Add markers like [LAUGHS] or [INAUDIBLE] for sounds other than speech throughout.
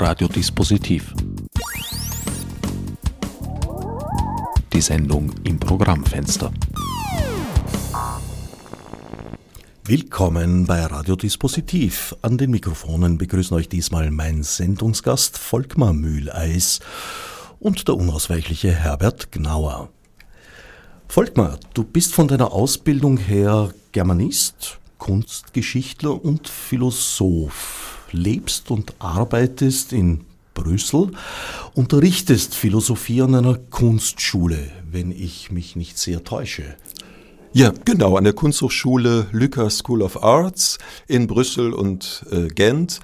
Radiodispositiv. Die Sendung im Programmfenster. Willkommen bei Radiodispositiv. An den Mikrofonen begrüßen euch diesmal mein Sendungsgast Volkmar Mühleis und der unausweichliche Herbert Gnauer. Volkmar, du bist von deiner Ausbildung her Germanist, Kunstgeschichtler und Philosoph, lebst und arbeitest in Brüssel, unterrichtest Philosophie an einer Kunstschule, wenn ich mich nicht sehr täusche. Ja, genau, an der Kunsthochschule Lücker School of Arts in Brüssel und äh, Gent.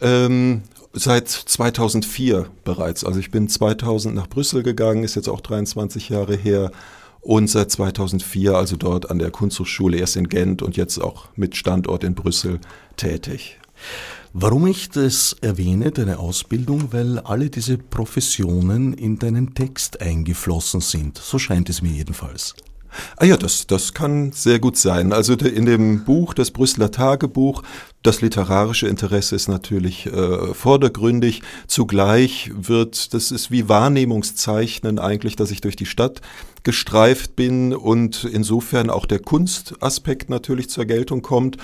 Ähm, seit 2004 bereits. Also ich bin 2000 nach Brüssel gegangen, ist jetzt auch 23 Jahre her und seit 2004 also dort an der Kunsthochschule erst in Gent und jetzt auch mit Standort in Brüssel tätig. Warum ich das erwähne, deine Ausbildung, weil alle diese Professionen in deinen Text eingeflossen sind. So scheint es mir jedenfalls. Ah ja, das, das kann sehr gut sein. Also in dem Buch, das Brüsseler Tagebuch, das literarische Interesse ist natürlich äh, vordergründig. Zugleich wird, das ist wie Wahrnehmungszeichnen eigentlich, dass ich durch die Stadt gestreift bin und insofern auch der Kunstaspekt natürlich zur Geltung kommt.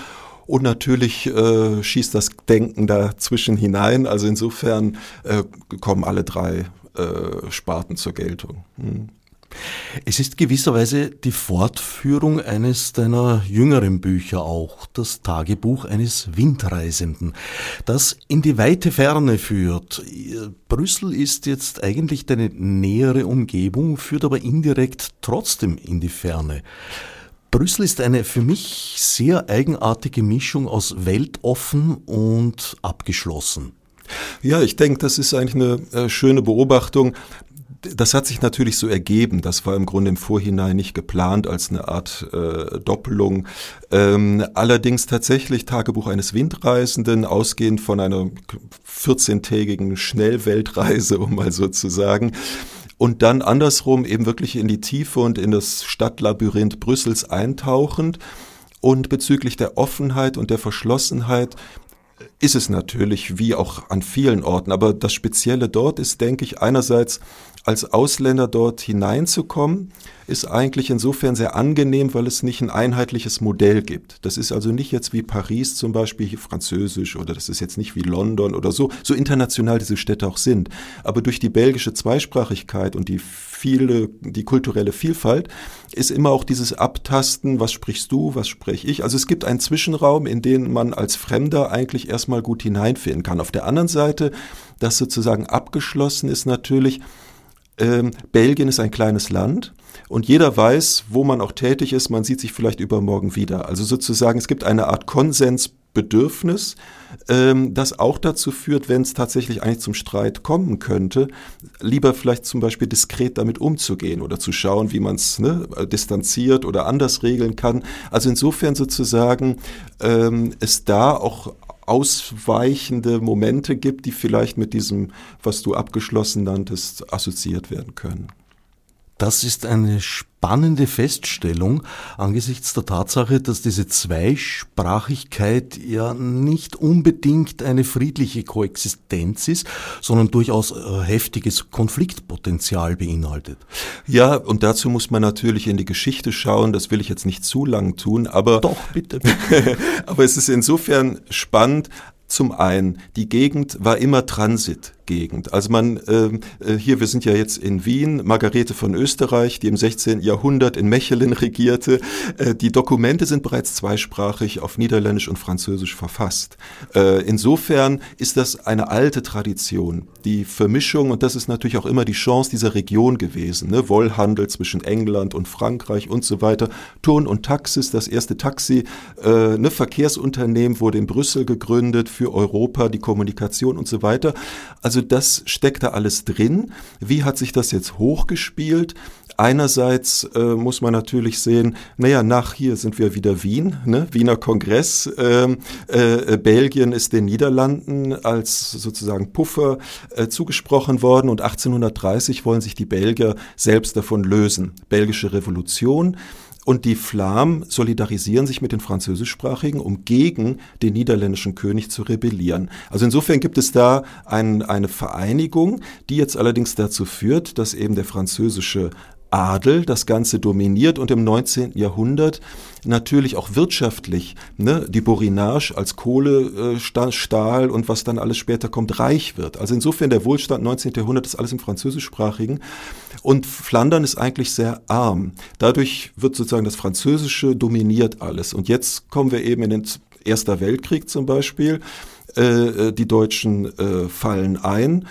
Und natürlich äh, schießt das Denken dazwischen hinein. Also insofern äh, kommen alle drei äh, Sparten zur Geltung. Hm. Es ist gewisserweise die Fortführung eines deiner jüngeren Bücher auch, das Tagebuch eines Windreisenden, das in die weite Ferne führt. Brüssel ist jetzt eigentlich deine nähere Umgebung, führt aber indirekt trotzdem in die Ferne. Brüssel ist eine für mich sehr eigenartige Mischung aus weltoffen und abgeschlossen. Ja, ich denke, das ist eigentlich eine äh, schöne Beobachtung das hat sich natürlich so ergeben. Das war im Grunde im Vorhinein nicht geplant als eine Art äh, Doppelung. Ähm, allerdings tatsächlich Tagebuch eines Windreisenden, ausgehend von einer 14-tägigen Schnellweltreise, um mal so zu sagen. Und dann andersrum eben wirklich in die Tiefe und in das Stadtlabyrinth Brüssels eintauchend. Und bezüglich der Offenheit und der Verschlossenheit ist es natürlich wie auch an vielen Orten. Aber das Spezielle dort ist, denke ich, einerseits als Ausländer dort hineinzukommen, ist eigentlich insofern sehr angenehm, weil es nicht ein einheitliches Modell gibt. Das ist also nicht jetzt wie Paris zum Beispiel französisch oder das ist jetzt nicht wie London oder so, so international diese Städte auch sind. Aber durch die belgische Zweisprachigkeit und die viele, die kulturelle Vielfalt ist immer auch dieses Abtasten, was sprichst du, was spreche ich. Also es gibt einen Zwischenraum, in den man als Fremder eigentlich erstmal gut hineinfinden kann. Auf der anderen Seite, das sozusagen abgeschlossen ist natürlich, ähm, Belgien ist ein kleines Land und jeder weiß, wo man auch tätig ist, man sieht sich vielleicht übermorgen wieder. Also sozusagen, es gibt eine Art Konsensbedürfnis, ähm, das auch dazu führt, wenn es tatsächlich eigentlich zum Streit kommen könnte, lieber vielleicht zum Beispiel diskret damit umzugehen oder zu schauen, wie man es ne, distanziert oder anders regeln kann. Also insofern sozusagen ähm, es da auch ausweichende Momente gibt, die vielleicht mit diesem, was du abgeschlossen nanntest, assoziiert werden können. Das ist eine spannende Feststellung angesichts der Tatsache, dass diese Zweisprachigkeit ja nicht unbedingt eine friedliche Koexistenz ist, sondern durchaus äh, heftiges Konfliktpotenzial beinhaltet. Ja, und dazu muss man natürlich in die Geschichte schauen. Das will ich jetzt nicht zu lang tun, aber. Doch, bitte. [LAUGHS] aber es ist insofern spannend. Zum einen, die Gegend war immer Transit. Gegend. Also man, ähm, äh, hier, wir sind ja jetzt in Wien, Margarete von Österreich, die im 16. Jahrhundert in Mechelen regierte. Äh, die Dokumente sind bereits zweisprachig auf Niederländisch und Französisch verfasst. Äh, insofern ist das eine alte Tradition. Die Vermischung, und das ist natürlich auch immer die Chance dieser Region gewesen, ne? Wollhandel zwischen England und Frankreich und so weiter. Turn und Taxis, das erste Taxi, äh, ne Verkehrsunternehmen wurde in Brüssel gegründet für Europa, die Kommunikation und so weiter. Also also das steckt da alles drin. Wie hat sich das jetzt hochgespielt? Einerseits äh, muss man natürlich sehen, naja, nach hier sind wir wieder Wien, ne? Wiener Kongress. Ähm, äh, Belgien ist den Niederlanden als sozusagen Puffer äh, zugesprochen worden und 1830 wollen sich die Belgier selbst davon lösen. Belgische Revolution. Und die Flamen solidarisieren sich mit den Französischsprachigen, um gegen den niederländischen König zu rebellieren. Also insofern gibt es da ein, eine Vereinigung, die jetzt allerdings dazu führt, dass eben der französische Adel das Ganze dominiert und im 19. Jahrhundert natürlich auch wirtschaftlich ne, die Borinage als Kohle, äh, Stahl und was dann alles später kommt, reich wird. Also insofern der Wohlstand 19. Jahrhundert ist alles im französischsprachigen und Flandern ist eigentlich sehr arm. Dadurch wird sozusagen das Französische dominiert alles. Und jetzt kommen wir eben in den Erster Weltkrieg zum Beispiel. Äh, äh die Deutschen äh, fallen ein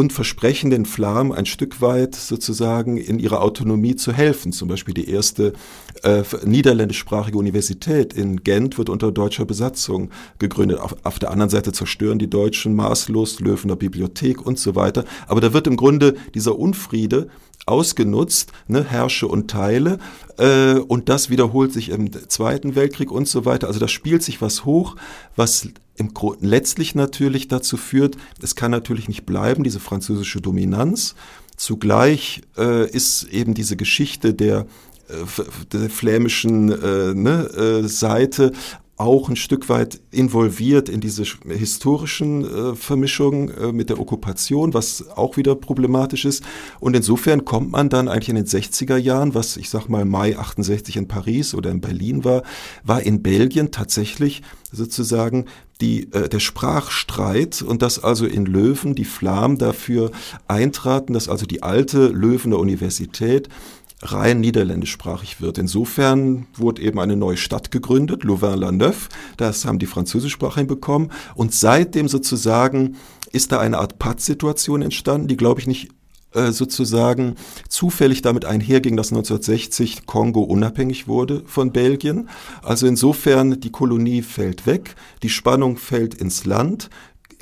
und versprechen den Flamen ein Stück weit sozusagen in ihrer Autonomie zu helfen. Zum Beispiel die erste äh, niederländischsprachige Universität in Gent wird unter deutscher Besatzung gegründet. Auf, auf, der anderen Seite zerstören die Deutschen maßlos Löwener Bibliothek und so weiter. Aber da wird im Grunde dieser Unfriede ausgenutzt, ne, Herrsche und Teile. Äh, und das wiederholt sich im Zweiten Weltkrieg und so weiter. Also da spielt sich was hoch, was im letztlich natürlich dazu führt, es kann natürlich nicht bleiben, diese französische Dominanz. Zugleich äh, ist eben diese Geschichte der, äh, der flämischen äh, ne, äh, Seite auch ein Stück weit involviert in diese historischen äh, Vermischungen äh, mit der Okkupation, was auch wieder problematisch ist. Und insofern kommt man dann eigentlich in den 60er Jahren, was ich sag mal Mai 68 in Paris oder in Berlin war, war in Belgien tatsächlich sozusagen die, äh, der Sprachstreit und dass also in Löwen die Flamen dafür eintraten, dass also die alte Löwener Universität rein niederländischsprachig wird. Insofern wurde eben eine neue Stadt gegründet, Louvain-la-Neuve. Das haben die Französischsprachigen bekommen. Und seitdem sozusagen ist da eine Art Pattsituation entstanden, die, glaube ich, nicht äh, sozusagen zufällig damit einherging, dass 1960 Kongo unabhängig wurde von Belgien. Also insofern die Kolonie fällt weg, die Spannung fällt ins Land,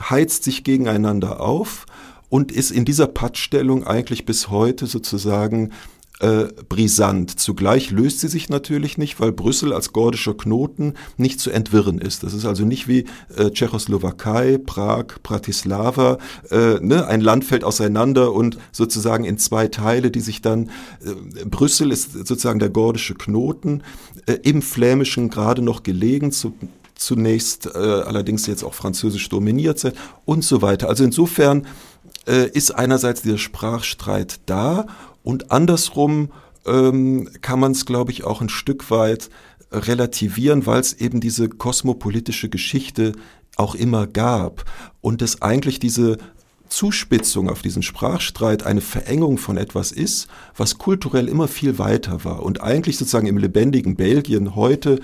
heizt sich gegeneinander auf und ist in dieser Pattstellung eigentlich bis heute sozusagen äh, brisant. Zugleich löst sie sich natürlich nicht, weil Brüssel als gordischer Knoten nicht zu entwirren ist. Das ist also nicht wie äh, Tschechoslowakei, Prag, Bratislava. Äh, ne? Ein Land fällt auseinander und sozusagen in zwei Teile, die sich dann. Äh, Brüssel ist sozusagen der gordische Knoten, äh, im Flämischen gerade noch gelegen. Zu, zunächst äh, allerdings jetzt auch französisch dominiert sind und so weiter. Also insofern ist einerseits dieser Sprachstreit da und andersrum ähm, kann man es, glaube ich, auch ein Stück weit relativieren, weil es eben diese kosmopolitische Geschichte auch immer gab. Und es eigentlich diese Zuspitzung auf diesen Sprachstreit eine Verengung von etwas ist, was kulturell immer viel weiter war. Und eigentlich sozusagen im lebendigen Belgien heute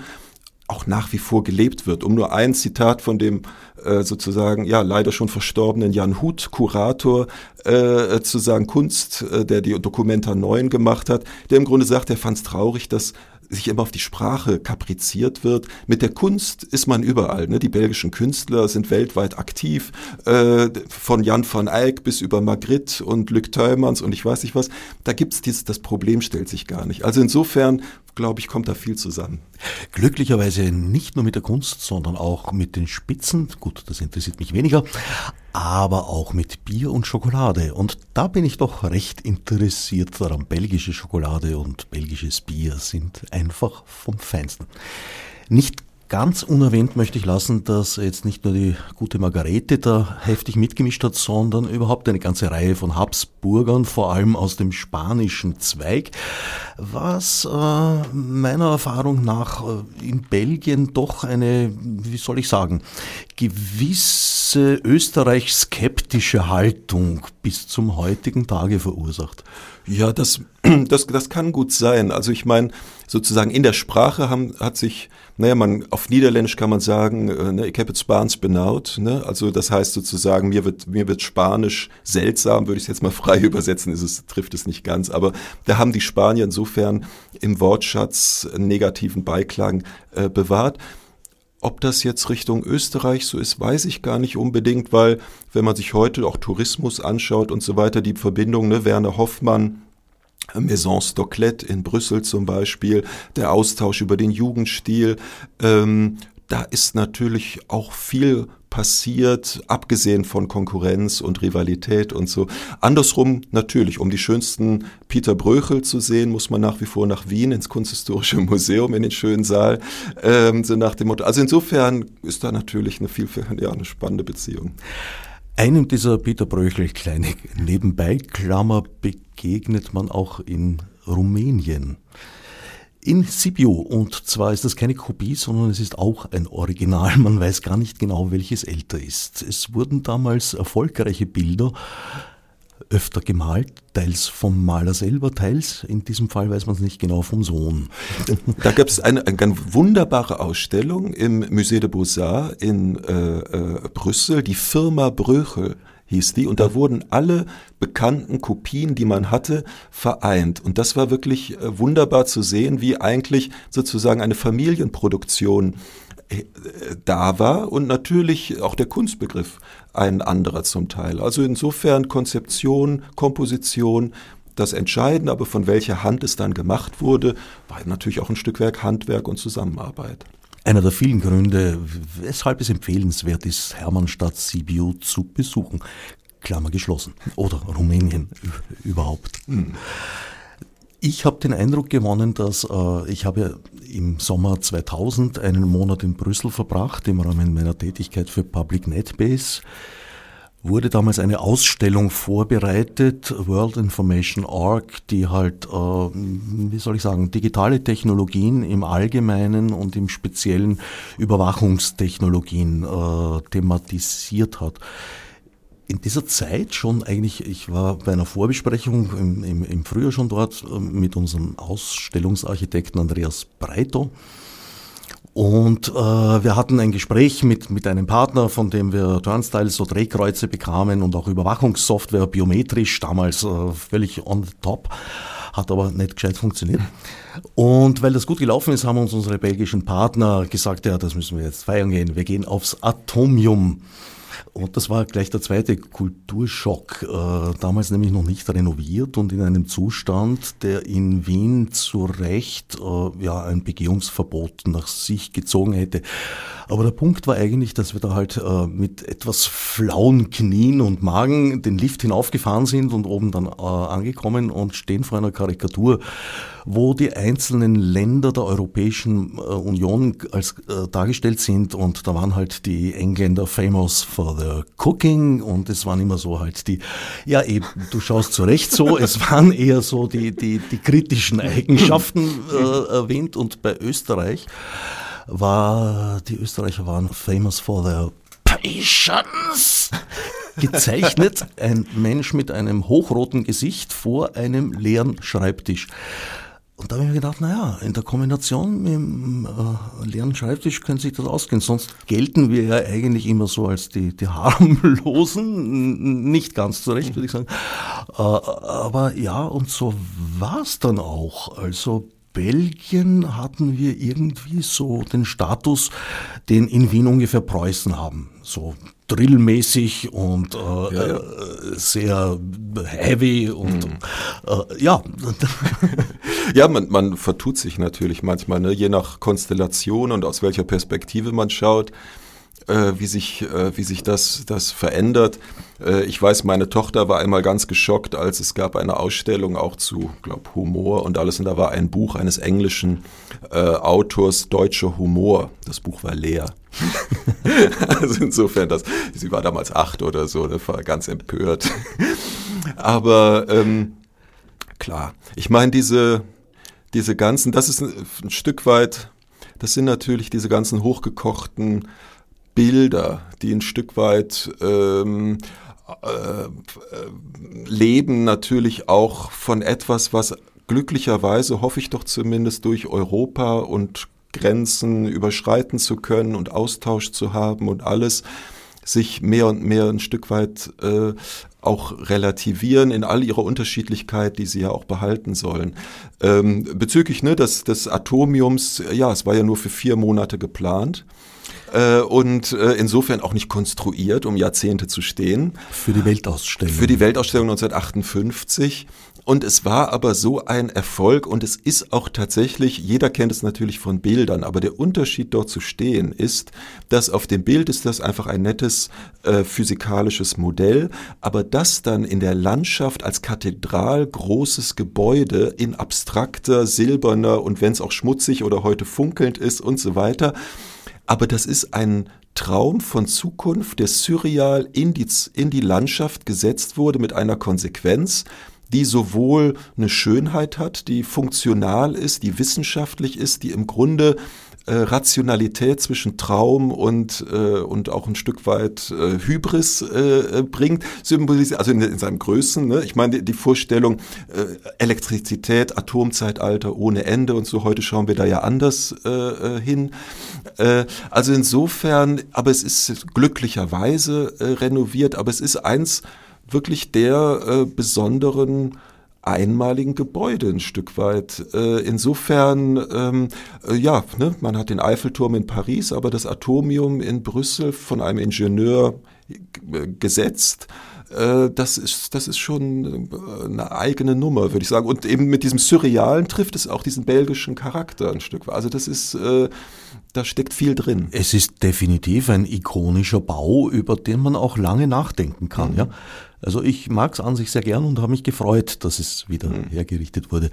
auch nach wie vor gelebt wird. Um nur ein Zitat von dem äh, sozusagen ja leider schon verstorbenen Jan Huth, Kurator, äh, zu sagen Kunst, äh, der die Dokumenta 9 gemacht hat, der im Grunde sagt, er fand es traurig, dass sich immer auf die Sprache kapriziert wird. Mit der Kunst ist man überall. Ne? Die belgischen Künstler sind weltweit aktiv, äh, von Jan van Eyck bis über Magritte und Luc Teumans und ich weiß nicht was. Da gibt's dieses, das Problem stellt sich gar nicht. Also insofern glaube ich, kommt da viel zusammen. Glücklicherweise nicht nur mit der Kunst, sondern auch mit den Spitzen. Gut, das interessiert mich weniger aber auch mit Bier und Schokolade. Und da bin ich doch recht interessiert daran. Belgische Schokolade und belgisches Bier sind einfach vom Feinsten. Nicht Ganz unerwähnt möchte ich lassen, dass jetzt nicht nur die gute Margarete da heftig mitgemischt hat, sondern überhaupt eine ganze Reihe von Habsburgern, vor allem aus dem spanischen Zweig, was äh, meiner Erfahrung nach äh, in Belgien doch eine, wie soll ich sagen, gewisse österreich-skeptische Haltung bis zum heutigen Tage verursacht. Ja, das, [CLEARS THROAT] das, das kann gut sein. Also ich meine, sozusagen in der Sprache haben, hat sich, naja, man, auf Niederländisch kann man sagen, äh, ne, ich habe jetzt Spaans benaut, ne? also das heißt sozusagen, mir wird, mir wird Spanisch seltsam, würde ich es jetzt mal [LAUGHS] frei übersetzen, ist es, trifft es nicht ganz, aber da haben die Spanier insofern im Wortschatz negativen Beiklang äh, bewahrt. Ob das jetzt Richtung Österreich so ist, weiß ich gar nicht unbedingt, weil wenn man sich heute auch Tourismus anschaut und so weiter, die Verbindung, ne, Werner Hoffmann, Maison Stoclet in Brüssel zum Beispiel, der Austausch über den Jugendstil, ähm, da ist natürlich auch viel passiert, abgesehen von Konkurrenz und Rivalität und so. Andersrum natürlich, um die schönsten Peter Bröchel zu sehen, muss man nach wie vor nach Wien ins Kunsthistorische [LAUGHS] Museum in den schönen Saal. Ähm, so nach dem Motto. Also insofern ist da natürlich eine viel, [LAUGHS] ja, eine spannende Beziehung. Einem dieser Peter Bröchel kleine Nebenbeiklammer begegnet man auch in Rumänien in Sibiu. Und zwar ist das keine Kopie, sondern es ist auch ein Original. [LAUGHS] Man weiß gar nicht genau, welches älter ist. Es wurden damals erfolgreiche Bilder öfter gemalt, teils vom Maler selber, teils, in diesem Fall weiß man es nicht genau, vom Sohn. [LAUGHS] Da gab es eine, eine ganz wunderbare Ausstellung im Musée de Beaux-Arts in äh, äh, Brüssel, die Firma Bröchel hieß die. Und da wurden alle bekannten Kopien, die man hatte, vereint. Und das war wirklich äh, wunderbar zu sehen, wie eigentlich sozusagen eine Familienproduktion äh, da war und natürlich auch der Kunstbegriff ein anderer zum Teil. Also insofern Konzeption, Komposition, das Entscheidende, aber von welcher Hand es dann gemacht wurde, war natürlich auch ein Stück Werk Handwerk und Zusammenarbeit. Einer der vielen Gründe, weshalb es empfehlenswert ist, Hermannstadt Sibiu zu besuchen. Klammer geschlossen. Oder Rumänien überhaupt. Hm. Ich habe den Eindruck gewonnen, dass äh, ich habe im Sommer 2000 einen Monat in Brüssel verbracht im Rahmen meiner Tätigkeit für Public NetBase wurde damals eine Ausstellung vorbereitet, World Information Org, die halt, äh, wie soll ich sagen, digitale Technologien im Allgemeinen und im Speziellen Überwachungstechnologien äh, thematisiert hat. In dieser Zeit schon eigentlich, ich war bei einer Vorbesprechung im, im, im Frühjahr schon dort äh, mit unserem Ausstellungsarchitekten Andreas Breito. Und äh, wir hatten ein Gespräch mit, mit einem Partner, von dem wir Turnstiles, so Drehkreuze bekamen und auch Überwachungssoftware biometrisch, damals äh, völlig on the top, hat aber nicht gescheit funktioniert. Und weil das gut gelaufen ist, haben uns unsere belgischen Partner gesagt, ja, das müssen wir jetzt feiern gehen. Wir gehen aufs Atomium. Und das war gleich der zweite Kulturschock. Äh, damals nämlich noch nicht renoviert und in einem Zustand, der in Wien zu Recht äh, ja, ein Begehungsverbot nach sich gezogen hätte. Aber der Punkt war eigentlich, dass wir da halt äh, mit etwas flauen Knien und Magen den Lift hinaufgefahren sind und oben dann angekommen und stehen vor einer Karikatur, wo die einzelnen Länder der Europäischen äh, Union als äh, dargestellt sind und da waren halt die Engländer famous for their cooking und es waren immer so halt die, ja eben, du schaust zurecht so, es [LAUGHS] waren eher so die, die, die kritischen Eigenschaften äh, erwähnt und bei Österreich war, die Österreicher waren famous for their patience. Gezeichnet ein Mensch mit einem hochroten Gesicht vor einem leeren Schreibtisch. Und da habe ich mir gedacht, naja, in der Kombination mit dem äh, leeren Schreibtisch könnte sich das ausgehen. Sonst gelten wir ja eigentlich immer so als die, die harmlosen, nicht ganz zurecht, würde ich sagen. Äh, aber ja, und so war es dann auch. Also Belgien hatten wir irgendwie so den Status, den in Wien ungefähr Preußen haben. So drillmäßig und äh, ja, ja. Äh, sehr heavy und mhm. äh, ja. [LAUGHS] ja, man, man vertut sich natürlich manchmal, ne? je nach Konstellation und aus welcher Perspektive man schaut äh, wie sich, äh, wie sich das, das verändert. Äh, ich weiß, meine Tochter war einmal ganz geschockt, als es gab eine Ausstellung auch zu, glaub, Humor und alles. Und da war ein Buch eines englischen äh, Autors, Deutscher Humor. Das Buch war leer. [LAUGHS] also insofern, das, sie war damals acht oder so, das war ganz empört. Aber ähm, klar, ich meine, diese, diese ganzen, das ist ein, ein Stück weit, das sind natürlich diese ganzen hochgekochten Bilder, die ein Stück weit ähm, äh, leben natürlich auch von etwas, was glücklicherweise, hoffe ich doch zumindest, durch Europa und Grenzen überschreiten zu können und Austausch zu haben und alles sich mehr und mehr ein Stück weit äh, auch relativieren in all ihrer Unterschiedlichkeit, die sie ja auch behalten sollen. Ähm, bezüglich ne, des, des Atomiums, ja, es war ja nur für vier Monate geplant. äh, und äh, insofern auch nicht konstruiert, um Jahrzehnte zu stehen. Für die Weltausstellung. Für die Weltausstellung 1958. Und es war aber so ein Erfolg und es ist auch tatsächlich, jeder kennt es natürlich von Bildern, aber der Unterschied dort zu stehen ist, dass auf dem Bild ist das einfach ein nettes äh, physikalisches Modell, aber das dann in der Landschaft als Kathedral großes Gebäude in abstrakter, silberner und wenn es auch schmutzig oder heute funkelnd ist und so weiter, aber das ist ein Traum von Zukunft, der surreal in die, in die Landschaft gesetzt wurde mit einer Konsequenz, die sowohl eine Schönheit hat, die funktional ist, die wissenschaftlich ist, die im Grunde äh, Rationalität zwischen Traum und, äh, und auch ein Stück weit äh, Hybris äh, bringt, symbolisiert, also in, in seinem Größen. Ne? Ich meine, die, die Vorstellung äh, Elektrizität, Atomzeitalter ohne Ende und so, heute schauen wir da ja anders äh, äh hin. Äh, also insofern, aber es ist glücklicherweise äh, renoviert, aber es ist eins, wirklich der äh, besonderen einmaligen Gebäude ein Stück weit. Äh, insofern, ähm, äh, ja, ne, man hat den Eiffelturm in Paris, aber das Atomium in Brüssel von einem Ingenieur äh, gesetzt. Das ist, das ist schon eine eigene Nummer, würde ich sagen. Und eben mit diesem Surrealen trifft es auch diesen belgischen Charakter ein Stück weit. Also das ist, da steckt viel drin. Es ist definitiv ein ikonischer Bau, über den man auch lange nachdenken kann. Mhm. Ja? Also ich mag es an sich sehr gern und habe mich gefreut, dass es wieder mhm. hergerichtet wurde.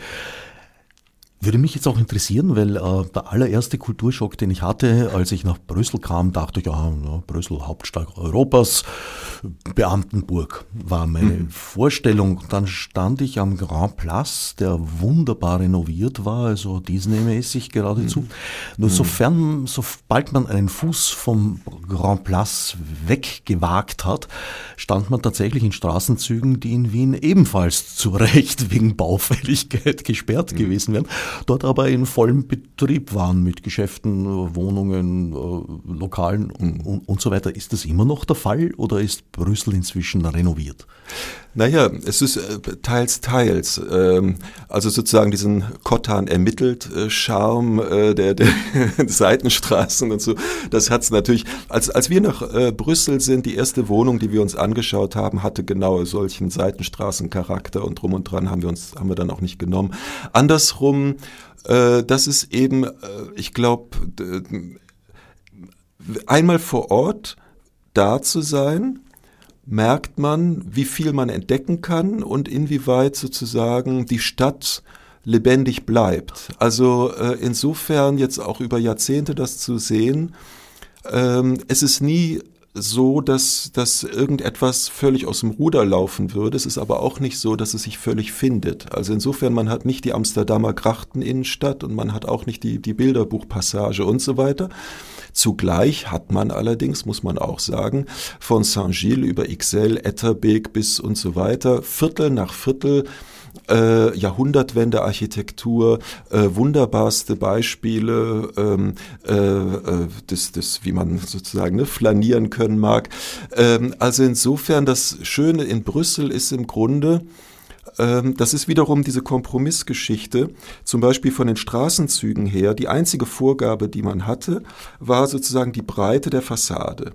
Würde mich jetzt auch interessieren, weil äh, der allererste Kulturschock, den ich hatte, als ich nach Brüssel kam, dachte ich, ja, ja Brüssel, Hauptstadt Europas, Beamtenburg war meine mhm. Vorstellung. Dann stand ich am Grand Place, der wunderbar renoviert war, also Disney-mäßig geradezu. Mhm. Nur mhm. sofern, sobald man einen Fuß vom Grand Place weggewagt hat, stand man tatsächlich in Straßenzügen, die in Wien ebenfalls zu Recht wegen Baufälligkeit [LAUGHS] gesperrt mhm. gewesen wären dort aber in vollem Betrieb waren mit Geschäften, Wohnungen, äh, Lokalen und, und, und so weiter. Ist das immer noch der Fall oder ist Brüssel inzwischen renoviert? Naja, es ist äh, teils, teils. Ähm, also sozusagen diesen Kottan ermittelt äh, Charme äh, der, der [LAUGHS] Seitenstraßen und so, das hat's natürlich. Als, als wir nach Brüssel sind, die erste Wohnung, die wir uns angeschaut haben, hatte genau solchen Seitenstraßencharakter und drum und dran haben wir uns, haben wir dann auch nicht genommen. Andersrum, das ist eben, ich glaube, einmal vor Ort da zu sein, merkt man, wie viel man entdecken kann und inwieweit sozusagen die Stadt lebendig bleibt. Also äh, insofern jetzt auch über Jahrzehnte das zu sehen, ähm, es ist nie so, dass, dass irgendetwas völlig aus dem Ruder laufen würde. Es ist aber auch nicht so, dass es sich völlig findet. Also insofern, man hat nicht die Amsterdamer Grachteninnenstadt und man hat auch nicht die, die Bilderbuchpassage und so weiter, Zugleich hat man allerdings, muss man auch sagen, von Saint-Gilles über Ixelles, Etterbeek bis und so weiter, Viertel nach Viertel äh, Jahrhundertwende Architektur, äh, wunderbarste Beispiele ähm, äh, äh, des, des, wie man sozusagen ne, flanieren können mag. Ähm, also insofern das Schöne in Brüssel ist im Grunde, ähm, das ist wiederum diese Kompromissgeschichte. Zum Beispiel von den Straßenzügen her. Die einzige Vorgabe, die man hatte, war sozusagen die Breite der Fassade,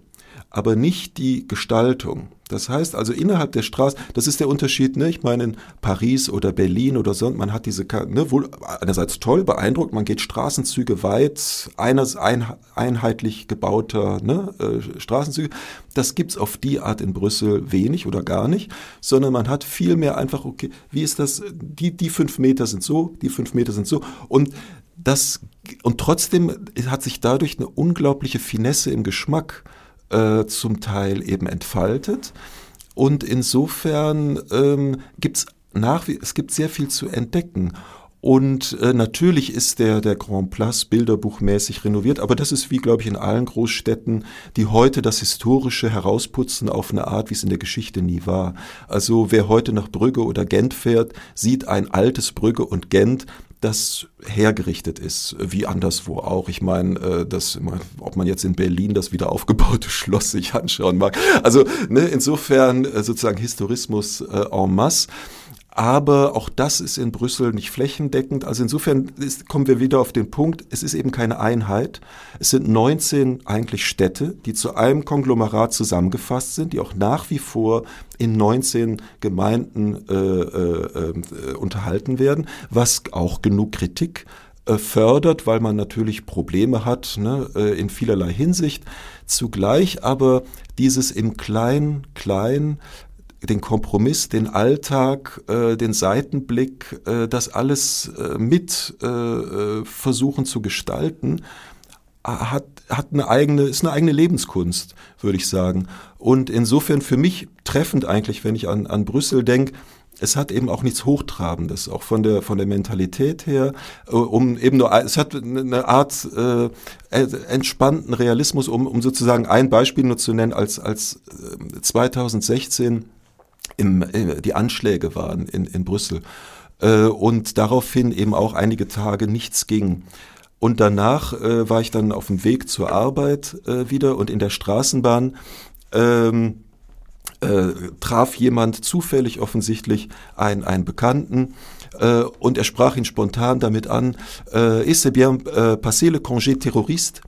aber nicht die Gestaltung. Das heißt also innerhalb der Straße, das ist der Unterschied, ne? ich meine in Paris oder Berlin oder so, man hat diese, ne, wohl einerseits toll, beeindruckt, man geht Straßenzüge weit, eines ein, einheitlich gebauter ne, äh, Straßenzüge. Das gibt's auf die Art in Brüssel wenig oder gar nicht, sondern man hat viel mehr einfach, okay, wie ist das, die, die fünf Meter sind so, die fünf Meter sind so und das, und trotzdem hat sich dadurch eine unglaubliche Finesse im Geschmack äh, zum Teil eben entfaltet. Und insofern ähm, gibt es nach wie es gibt sehr viel zu entdecken. Und äh, natürlich ist der, der Grand Place bilderbuchmäßig renoviert, aber das ist wie, glaube ich, in allen Großstädten, die heute das Historische herausputzen auf eine Art, wie es in der Geschichte nie war. Also wer heute nach Brügge oder Gent fährt, sieht ein altes Brügge und Gent, das hergerichtet ist, wie anderswo auch. Ich meine, äh, das, ob man jetzt in Berlin das wieder aufgebaute [LAUGHS] Schloss sich anschauen mag. Also ne, insofern äh, sozusagen Historismus äh, en masse. Aber auch das ist in Brüssel nicht flächendeckend. Also insofern ist, kommen wir wieder auf den Punkt, es ist eben keine Einheit. Es sind 19 eigentlich Städte, die zu einem Konglomerat zusammengefasst sind, die auch nach wie vor in 19 Gemeinden äh, äh, äh, unterhalten werden, was auch genug Kritik äh, fördert, weil man natürlich Probleme hat ne, äh, in vielerlei Hinsicht. Zugleich aber dieses im Klein, Klein den Kompromiss, den Alltag, äh, den Seitenblick, äh, das alles äh, mit äh, äh, versuchen zu gestalten, hat, hat eine eigene, ist eine eigene Lebenskunst, würde ich sagen. Und insofern für mich treffend eigentlich, wenn ich an, an Brüssel denke, es hat eben auch nichts Hochtrabendes, auch von der, von der Mentalität her, äh, um eben nur, es hat eine Art äh, entspannten Realismus, um, um sozusagen ein Beispiel nur zu nennen, als, als 2016 im, äh, die Anschläge waren in, in Brüssel äh, und daraufhin eben auch einige Tage nichts ging. Und danach äh, war ich dann auf dem Weg zur Arbeit äh, wieder und in der Straßenbahn ähm, äh, traf jemand zufällig offensichtlich einen, einen Bekannten äh, und er sprach ihn spontan damit an, äh, est-ce bien äh, passé le congé terroriste?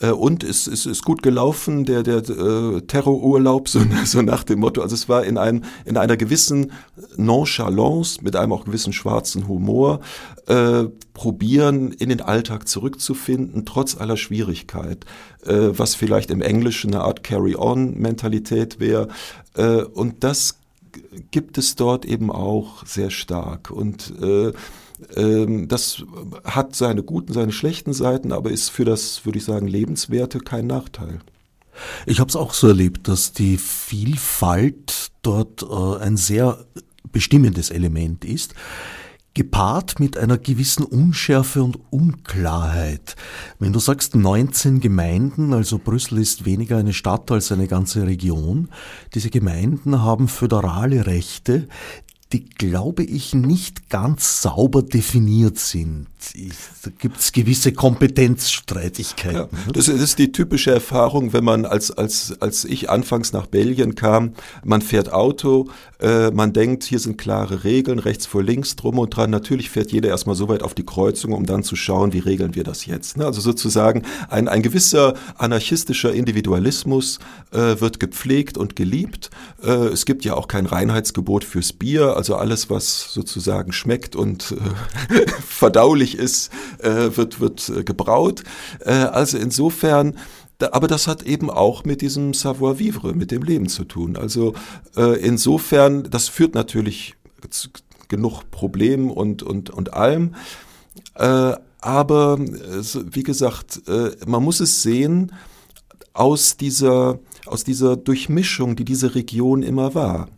Äh, und es, es ist gut gelaufen, der, der äh, Terrorurlaub, [LAUGHS] so, so nach dem Motto. Also es war in, einem, in einer gewissen Nonchalance, mit einem auch gewissen schwarzen Humor, äh, probieren, in den Alltag zurückzufinden, trotz aller Schwierigkeit, äh, was vielleicht im Englischen eine Art Carry-on-Mentalität wäre. Äh, und das gibt es dort eben auch sehr stark. Und äh, ähm, das hat seine guten, seine schlechten Seiten, aber ist für das, würde ich sagen, Lebenswerte kein Nachteil. Ich habe es auch so erlebt, dass die Vielfalt dort äh, ein sehr bestimmendes Element ist gepaart mit einer gewissen Unschärfe und Unklarheit. Wenn du sagst 19 Gemeinden, also Brüssel ist weniger eine Stadt als eine ganze Region, diese Gemeinden haben föderale Rechte, die, glaube ich, nicht ganz sauber definiert sind. Da gibt es gewisse Kompetenzstreitigkeiten. Ja, das, ist die typische Erfahrung, wenn man als, als, als ich anfangs nach Belgien kam, man fährt Auto, äh, man denkt, hier sind klare Regeln, rechts vor links, drum und dran. Natürlich fährt jeder erstmal so weit auf die Kreuzung, um dann zu schauen, wie regeln wir das jetzt. Ne? Also sozusagen ein, ein gewisser anarchistischer Individualismus äh, wird gepflegt und geliebt. Äh, es gibt ja auch kein Reinheitsgebot fürs Bier also alles, was sozusagen schmeckt und äh, [LAUGHS] verdaulich ist, äh, wird, wird äh, gebraut. Äh, also insofern aber das hat eben auch mit diesem Savoir-vivre, mit dem Leben zu tun. Also äh, insofern, das führt natürlich zu genug Problemen und, und, und allem. Äh, aber wie gesagt, äh, man muss es sehen aus dieser, aus dieser Durchmischung, die diese Region immer war.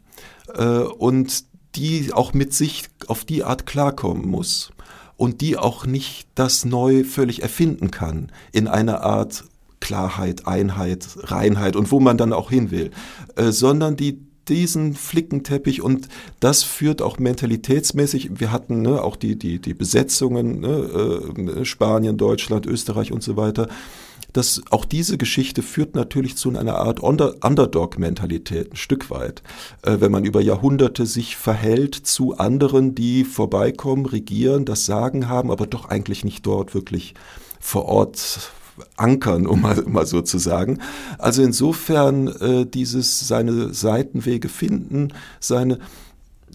Äh, und die auch mit sich auf die Art klarkommen muss und die auch nicht das neu völlig erfinden kann in einer Art Klarheit, Einheit, Reinheit und wo man dann auch hin will, äh, sondern die diesen Flickenteppich und das führt auch mentalitätsmäßig, wir hatten ne, auch die, die, die Besetzungen, ne, äh, Spanien, Deutschland, Österreich und so weiter, dass auch diese Geschichte führt natürlich zu einer Art Underdog-Mentalität, ein Stück weit. Äh, wenn man über Jahrhunderte sich verhält zu anderen, die vorbeikommen, regieren, das Sagen haben, aber doch eigentlich nicht dort wirklich vor Ort ankern, um mal, mal so zu sagen. Also insofern äh, dieses seine Seitenwege finden, seine,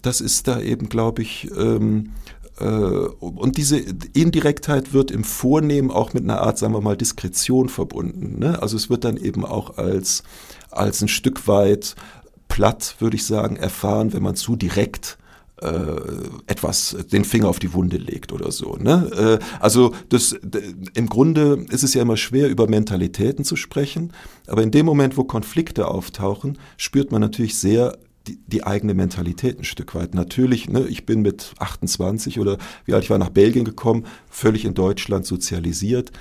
das ist da eben, glaube ich, ähm, äh, und diese Indirektheit wird im Vornehmen auch mit einer Art, sagen wir mal, Diskretion verbunden. Ne? Also es wird dann eben auch als, als ein Stück weit platt, würde ich sagen, erfahren, wenn man zu direkt äh, etwas den Finger auf die Wunde legt oder so. Ne? Äh, also das, im Grunde ist es ja immer schwer, über Mentalitäten zu sprechen, aber in dem Moment, wo Konflikte auftauchen, spürt man natürlich sehr die, die eigene Mentalität ein Stück weit. Natürlich, ne, ich bin mit 28 oder wie alt ich war nach Belgien gekommen, völlig in Deutschland sozialisiert.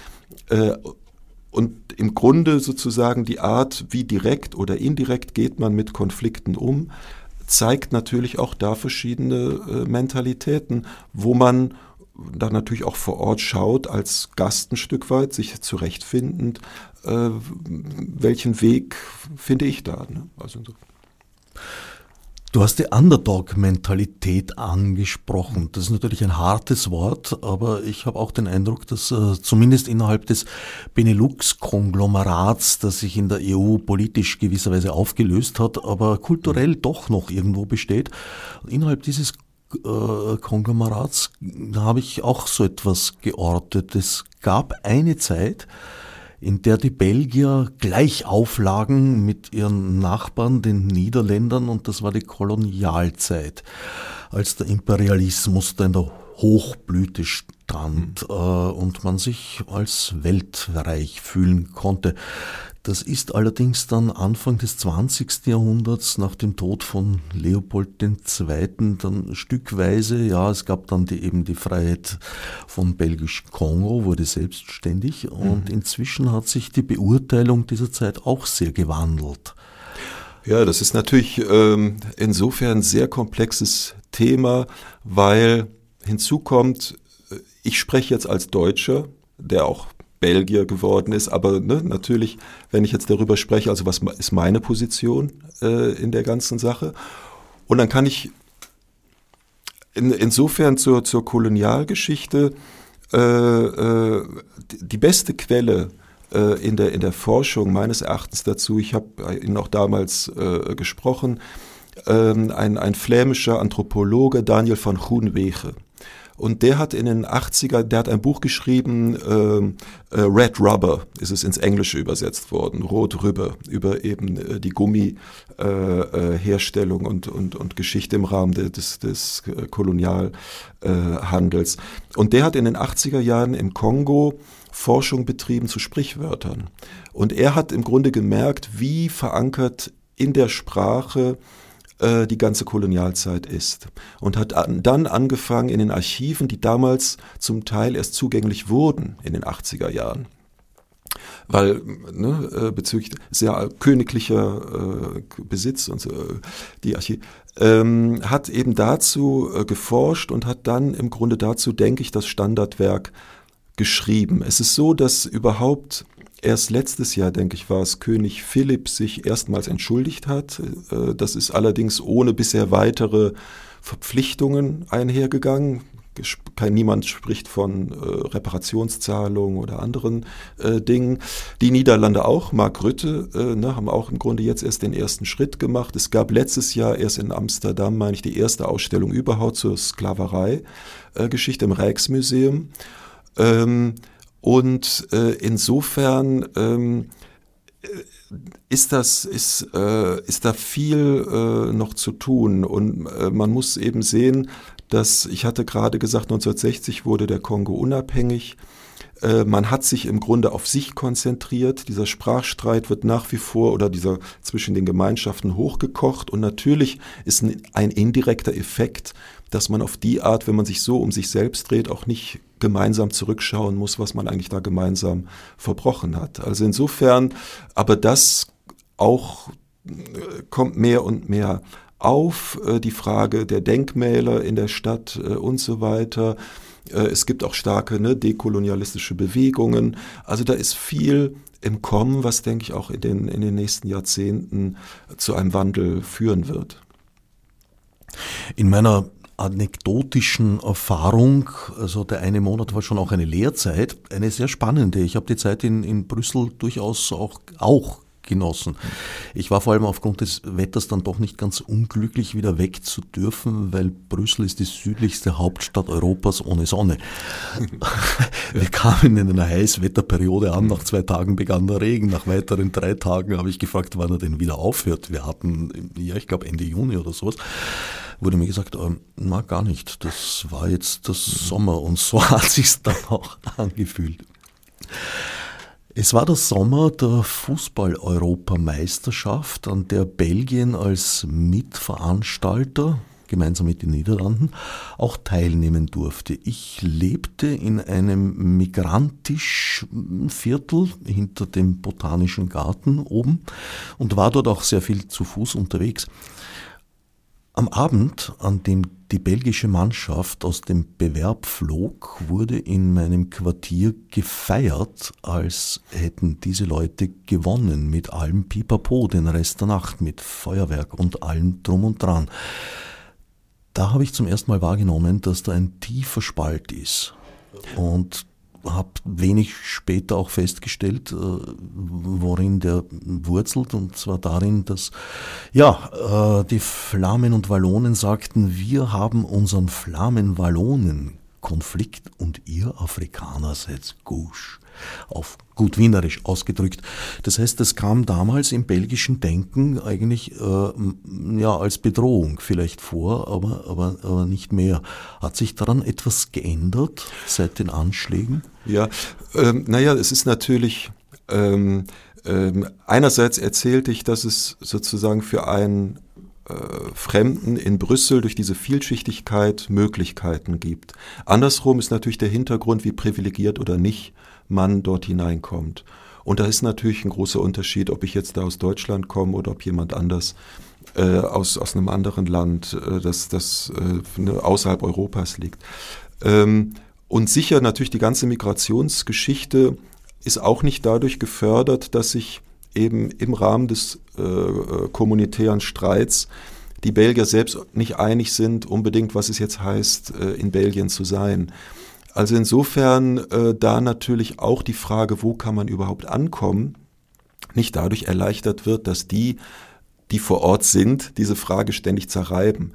Äh, und im Grunde sozusagen die Art, wie direkt oder indirekt geht man mit Konflikten um, zeigt natürlich auch da verschiedene äh, Mentalitäten, wo man da natürlich auch vor Ort schaut, als Gast ein Stück weit, sich zurechtfindend, äh, welchen Weg finde ich da. Ne? Also Du hast die Underdog-Mentalität angesprochen. Das ist natürlich ein hartes Wort, aber ich habe auch den Eindruck, dass äh, zumindest innerhalb des Benelux-Konglomerats, das sich in der EU politisch gewisserweise aufgelöst hat, aber kulturell doch noch irgendwo besteht, innerhalb dieses äh, Konglomerats habe ich auch so etwas geortet. Es gab eine Zeit, in der die Belgier gleich auflagen mit ihren Nachbarn, den Niederländern, und das war die Kolonialzeit, als der Imperialismus da in der Hochblüte stand äh, und man sich als Weltreich fühlen konnte. Das ist allerdings dann Anfang des 20. Jahrhunderts nach dem Tod von Leopold II. dann stückweise, ja, es gab dann die, eben die Freiheit von Belgisch Kongo, wurde selbstständig und mhm. inzwischen hat sich die Beurteilung dieser Zeit auch sehr gewandelt. Ja, das ist natürlich ähm, insofern ein sehr komplexes Thema, weil hinzu kommt, äh, ich spreche jetzt als Deutscher, der auch Belgier geworden ist. Aber ne, natürlich, wenn ich jetzt darüber spreche, also was ist meine Position äh, in der ganzen Sache? Und dann kann ich in, insofern zur, zur Kolonialgeschichte äh, äh, die beste Quelle äh, in, der, in der Forschung meines Erachtens dazu, ich habe Ihnen auch damals äh, gesprochen, ähm, ein, ein flämischer Anthropologe, Daniel von Groenwege. Und der hat in den 80er, der hat ein Buch geschrieben, ähm, äh, Red Rubber ist es ins Englische übersetzt worden, Rot Rüber, über eben äh, die Gummiherstellung äh, und, und, und Geschichte im Rahmen de, des, des äh, Kolonialhandels. und der hat in den 80er Jahren im Kongo Forschung betrieben zu Sprichwörtern. Und er hat im Grunde gemerkt, wie verankert in der Sprache äh, die ganze Kolonialzeit ist. Und hat an, dann angefangen in den Archiven, die damals zum Teil erst zugänglich wurden in den 80er Jahren. Weil ne, äh, bezüglich sehr königlicher äh, Besitz und so, äh, die Archive, ähm, hat eben dazu äh, geforscht und hat dann im Grunde dazu, denke ich, das Standardwerk geschrieben. Es ist so, dass überhaupt Erst letztes Jahr, denke ich, war es König Philipp sich erstmals entschuldigt hat. Äh, das ist allerdings ohne bisher weitere Verpflichtungen einhergegangen. Kein, niemand spricht von äh, Reparationszahlungen oder anderen äh, Dingen. Die Niederlande auch, Mark Rütte, äh, ne, haben auch im Grunde jetzt erst den ersten Schritt gemacht. Es gab letztes Jahr erst in Amsterdam, meine ich, die erste Ausstellung überhaupt zur Sklaverei-Geschichte äh, im Rijksmuseum. Ähm, und äh, insofern ähm, ist das ist äh, ist da viel äh, noch zu tun und äh, man muss eben sehen, dass ich hatte gerade gesagt 1960 wurde der Kongo unabhängig. Äh, man hat sich im Grunde auf sich konzentriert. Dieser Sprachstreit wird nach wie vor oder dieser zwischen den Gemeinschaften hochgekocht und natürlich ist ein indirekter Effekt, dass man auf die Art, wenn man sich so um sich selbst dreht, auch nicht gemeinsam zurückschauen muss, was man eigentlich da gemeinsam verbrochen hat. Also insofern, aber das auch äh, kommt mehr und mehr auf, äh, die Frage der Denkmäler in der Stadt äh, und so weiter. Es gibt auch starke ne, dekolonialistische Bewegungen. Also da ist viel im Kommen, was, denke ich, auch in den, in den nächsten Jahrzehnten zu einem Wandel führen wird. In meiner anekdotischen Erfahrung, also der eine Monat war schon auch eine Lehrzeit, eine sehr spannende. Ich habe die Zeit in, in Brüssel durchaus auch, auch genossen. Ich war vor allem aufgrund des Wetters dann doch nicht ganz unglücklich, wieder weg zu dürfen, weil Brüssel ist die südlichste Hauptstadt Europas ohne Sonne. [LAUGHS] Wir kamen in einer Heißwetterperiode an, nach zwei Tagen begann der Regen, nach weiteren drei Tagen habe ich gefragt, wann er denn wieder aufhört. Wir hatten, ja, ich glaube Ende Juni oder sowas wurde mir gesagt, ähm, na gar nicht, das war jetzt das Sommer und so [LAUGHS] hat sich's dann auch angefühlt. Es war der Sommer der Fußball-Europameisterschaft, an der Belgien als Mitveranstalter gemeinsam mit den Niederlanden auch teilnehmen durfte. Ich lebte in einem Migrantisch-Viertel hinter dem Botanischen Garten oben und war dort auch sehr viel zu Fuß unterwegs. Am Abend, an dem die belgische Mannschaft aus dem Bewerb flog, wurde in meinem Quartier gefeiert, als hätten diese Leute gewonnen mit allem Pipapo den Rest der Nacht, mit Feuerwerk und allem drum und dran. Da habe ich zum ersten Mal wahrgenommen, dass da ein tiefer Spalt ist. Und habe wenig später auch festgestellt, äh, worin der wurzelt, und zwar darin, dass ja, äh, die Flamen und Wallonen sagten, wir haben unseren Flamen-Wallonen Konflikt und ihr Afrikaner seid Gusch auf gut wienerisch ausgedrückt. Das heißt, das kam damals im belgischen Denken eigentlich äh, ja als Bedrohung vielleicht vor, aber, aber, aber nicht mehr. Hat sich daran etwas geändert seit den Anschlägen? Ja, ähm, naja, es ist natürlich ähm, ähm, einerseits erzählte ich, dass es sozusagen für einen äh, Fremden in Brüssel durch diese Vielschichtigkeit Möglichkeiten gibt. Andersrum ist natürlich der Hintergrund, wie privilegiert oder nicht man dort hineinkommt. Und da ist natürlich ein großer Unterschied, ob ich jetzt da aus Deutschland komme oder ob jemand anders äh, aus, aus einem anderen Land, äh, das, das äh, ne, außerhalb Europas liegt. Ähm, und sicher natürlich die ganze Migrationsgeschichte ist auch nicht dadurch gefördert, dass sich eben im Rahmen des äh, äh, kommunitären Streits die Belgier selbst nicht einig sind, unbedingt, was es jetzt heißt, äh, in Belgien zu sein. Also insofern äh, da natürlich auch die Frage, wo kann man überhaupt ankommen, nicht dadurch erleichtert wird, dass die, die vor Ort sind, diese Frage ständig zerreiben.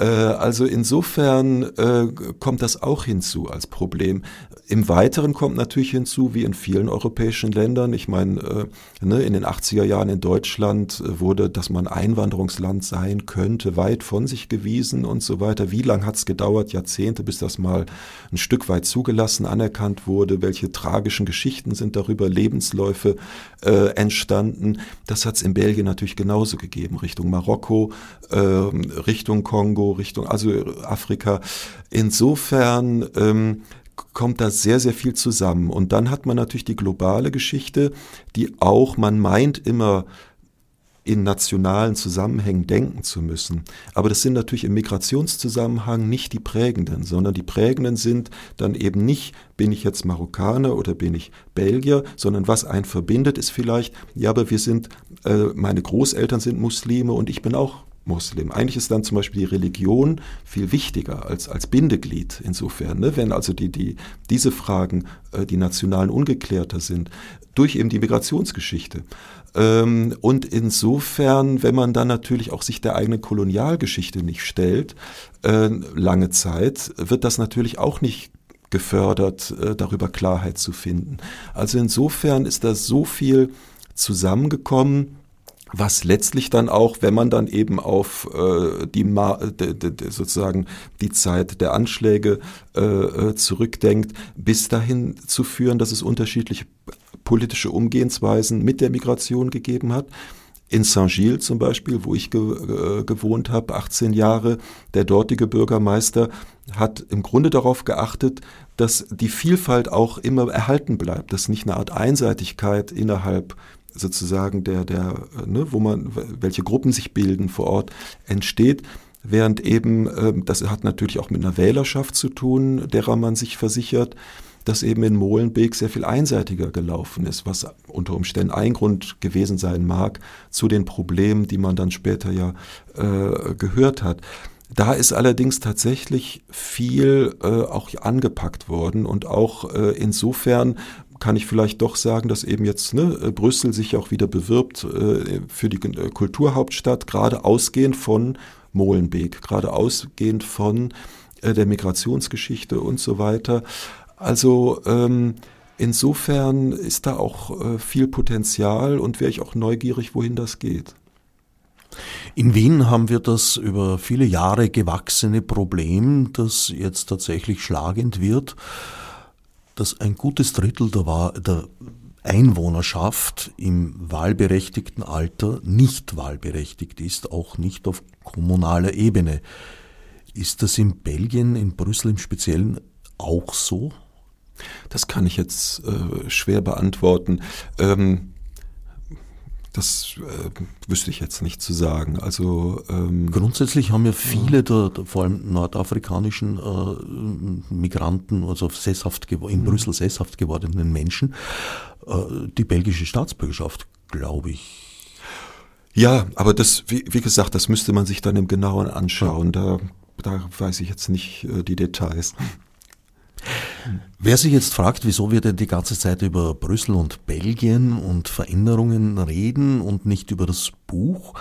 Äh, also insofern äh, kommt das auch hinzu als Problem. Im Weiteren kommt natürlich hinzu, wie in vielen europäischen Ländern, ich meine, äh, ne, in den 80er Jahren in Deutschland wurde, dass man Einwanderungsland sein könnte, weit von sich gewiesen und so weiter. Wie lange hat es gedauert? Jahrzehnte, bis das mal ein Stück weit zugelassen, anerkannt wurde. Welche tragischen Geschichten sind darüber, Lebensläufe äh, entstanden. Das hat es in Belgien natürlich genauso gegeben, Richtung Marokko, äh, Richtung Kongo, Richtung also Afrika. Insofern ähm, kommt da sehr, sehr viel zusammen. Und dann hat man natürlich die globale Geschichte, die auch, man meint immer, in nationalen Zusammenhängen denken zu müssen. Aber das sind natürlich im Migrationszusammenhang nicht die prägenden, sondern die prägenden sind dann eben nicht, bin ich jetzt Marokkaner oder bin ich Belgier, sondern was einen verbindet, ist vielleicht, ja, aber wir sind, äh, meine Großeltern sind Muslime und ich bin auch Muslim. Eigentlich ist dann zum Beispiel die Religion viel wichtiger als, als Bindeglied insofern. Ne? Wenn also die, die, diese Fragen, äh, die nationalen ungeklärter sind, durch eben die Migrationsgeschichte. Ähm, und insofern, wenn man dann natürlich auch sich der eigenen Kolonialgeschichte nicht stellt, äh, lange Zeit, wird das natürlich auch nicht gefördert, äh, darüber Klarheit zu finden. Also insofern ist da so viel zusammengekommen, was letztlich dann auch, wenn man dann eben auf äh, die Ma de, de, de, sozusagen die Zeit der Anschläge äh, äh, zurückdenkt, bis dahin zu führen, dass es unterschiedliche politische Umgehensweisen mit der Migration gegeben hat. In Saint-Gilles zum Beispiel, wo ich ge äh, gewohnt habe, 18 Jahre, der dortige Bürgermeister hat im Grunde darauf geachtet, dass die Vielfalt auch immer erhalten bleibt, dass nicht eine Art Einseitigkeit innerhalb sozusagen der, der, ne, wo man, welche Gruppen sich bilden vor Ort, entsteht. Während eben, äh, das hat natürlich auch mit einer Wählerschaft zu tun, derer man sich versichert, dass eben in Molenbeek sehr viel einseitiger gelaufen ist, was unter Umständen ein Grund gewesen sein mag zu den Problemen, die man dann später ja äh, gehört hat. Da ist allerdings tatsächlich viel äh, auch angepackt worden und auch äh, insofern kann ich vielleicht doch sagen, dass eben jetzt ne, Brüssel sich auch wieder bewirbt äh, für die äh, Kulturhauptstadt, gerade ausgehend von Molenbeek, gerade ausgehend von äh, der Migrationsgeschichte und so weiter. Also ähm, insofern ist da auch äh, viel Potenzial und wäre ich auch neugierig, wohin das geht. In Wien haben wir das über viele Jahre gewachsene Problem, das jetzt tatsächlich schlagend wird dass ein gutes Drittel der, der Einwohnerschaft im wahlberechtigten Alter nicht wahlberechtigt ist, auch nicht auf kommunaler Ebene. Ist das in Belgien, in Brüssel im Speziellen auch so? Das kann ich jetzt äh, schwer beantworten. Ähm, das äh, wüsste ich jetzt nicht zu sagen. Also ähm, grundsätzlich haben ja viele der, der vor allem nordafrikanischen äh, Migranten, also sesshaft in mhm. Brüssel sesshaft gewordenen Menschen, äh, die belgische Staatsbürgerschaft, glaube ich. Ja, aber das, wie, wie, gesagt, das müsste man sich dann im Genauen anschauen. Da, da weiß ich jetzt nicht äh, die Details. Wer sich jetzt fragt, wieso wir denn die ganze Zeit über Brüssel und Belgien und Veränderungen reden und nicht über das Buch,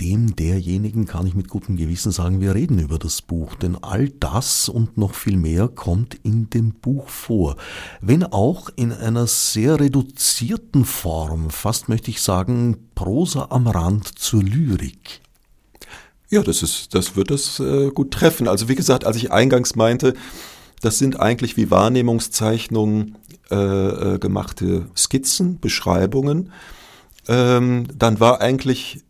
dem derjenigen kann ich mit gutem Gewissen sagen, wir reden über das Buch, denn all das und noch viel mehr kommt in dem Buch vor, wenn auch in einer sehr reduzierten Form, fast möchte ich sagen, Prosa am Rand zur Lyrik. Ja, das ist, das wird es äh, gut treffen. Also wie gesagt, als ich eingangs meinte, das sind eigentlich wie Wahrnehmungszeichnungen äh, äh, gemachte Skizzen, Beschreibungen. Ähm, dann war eigentlich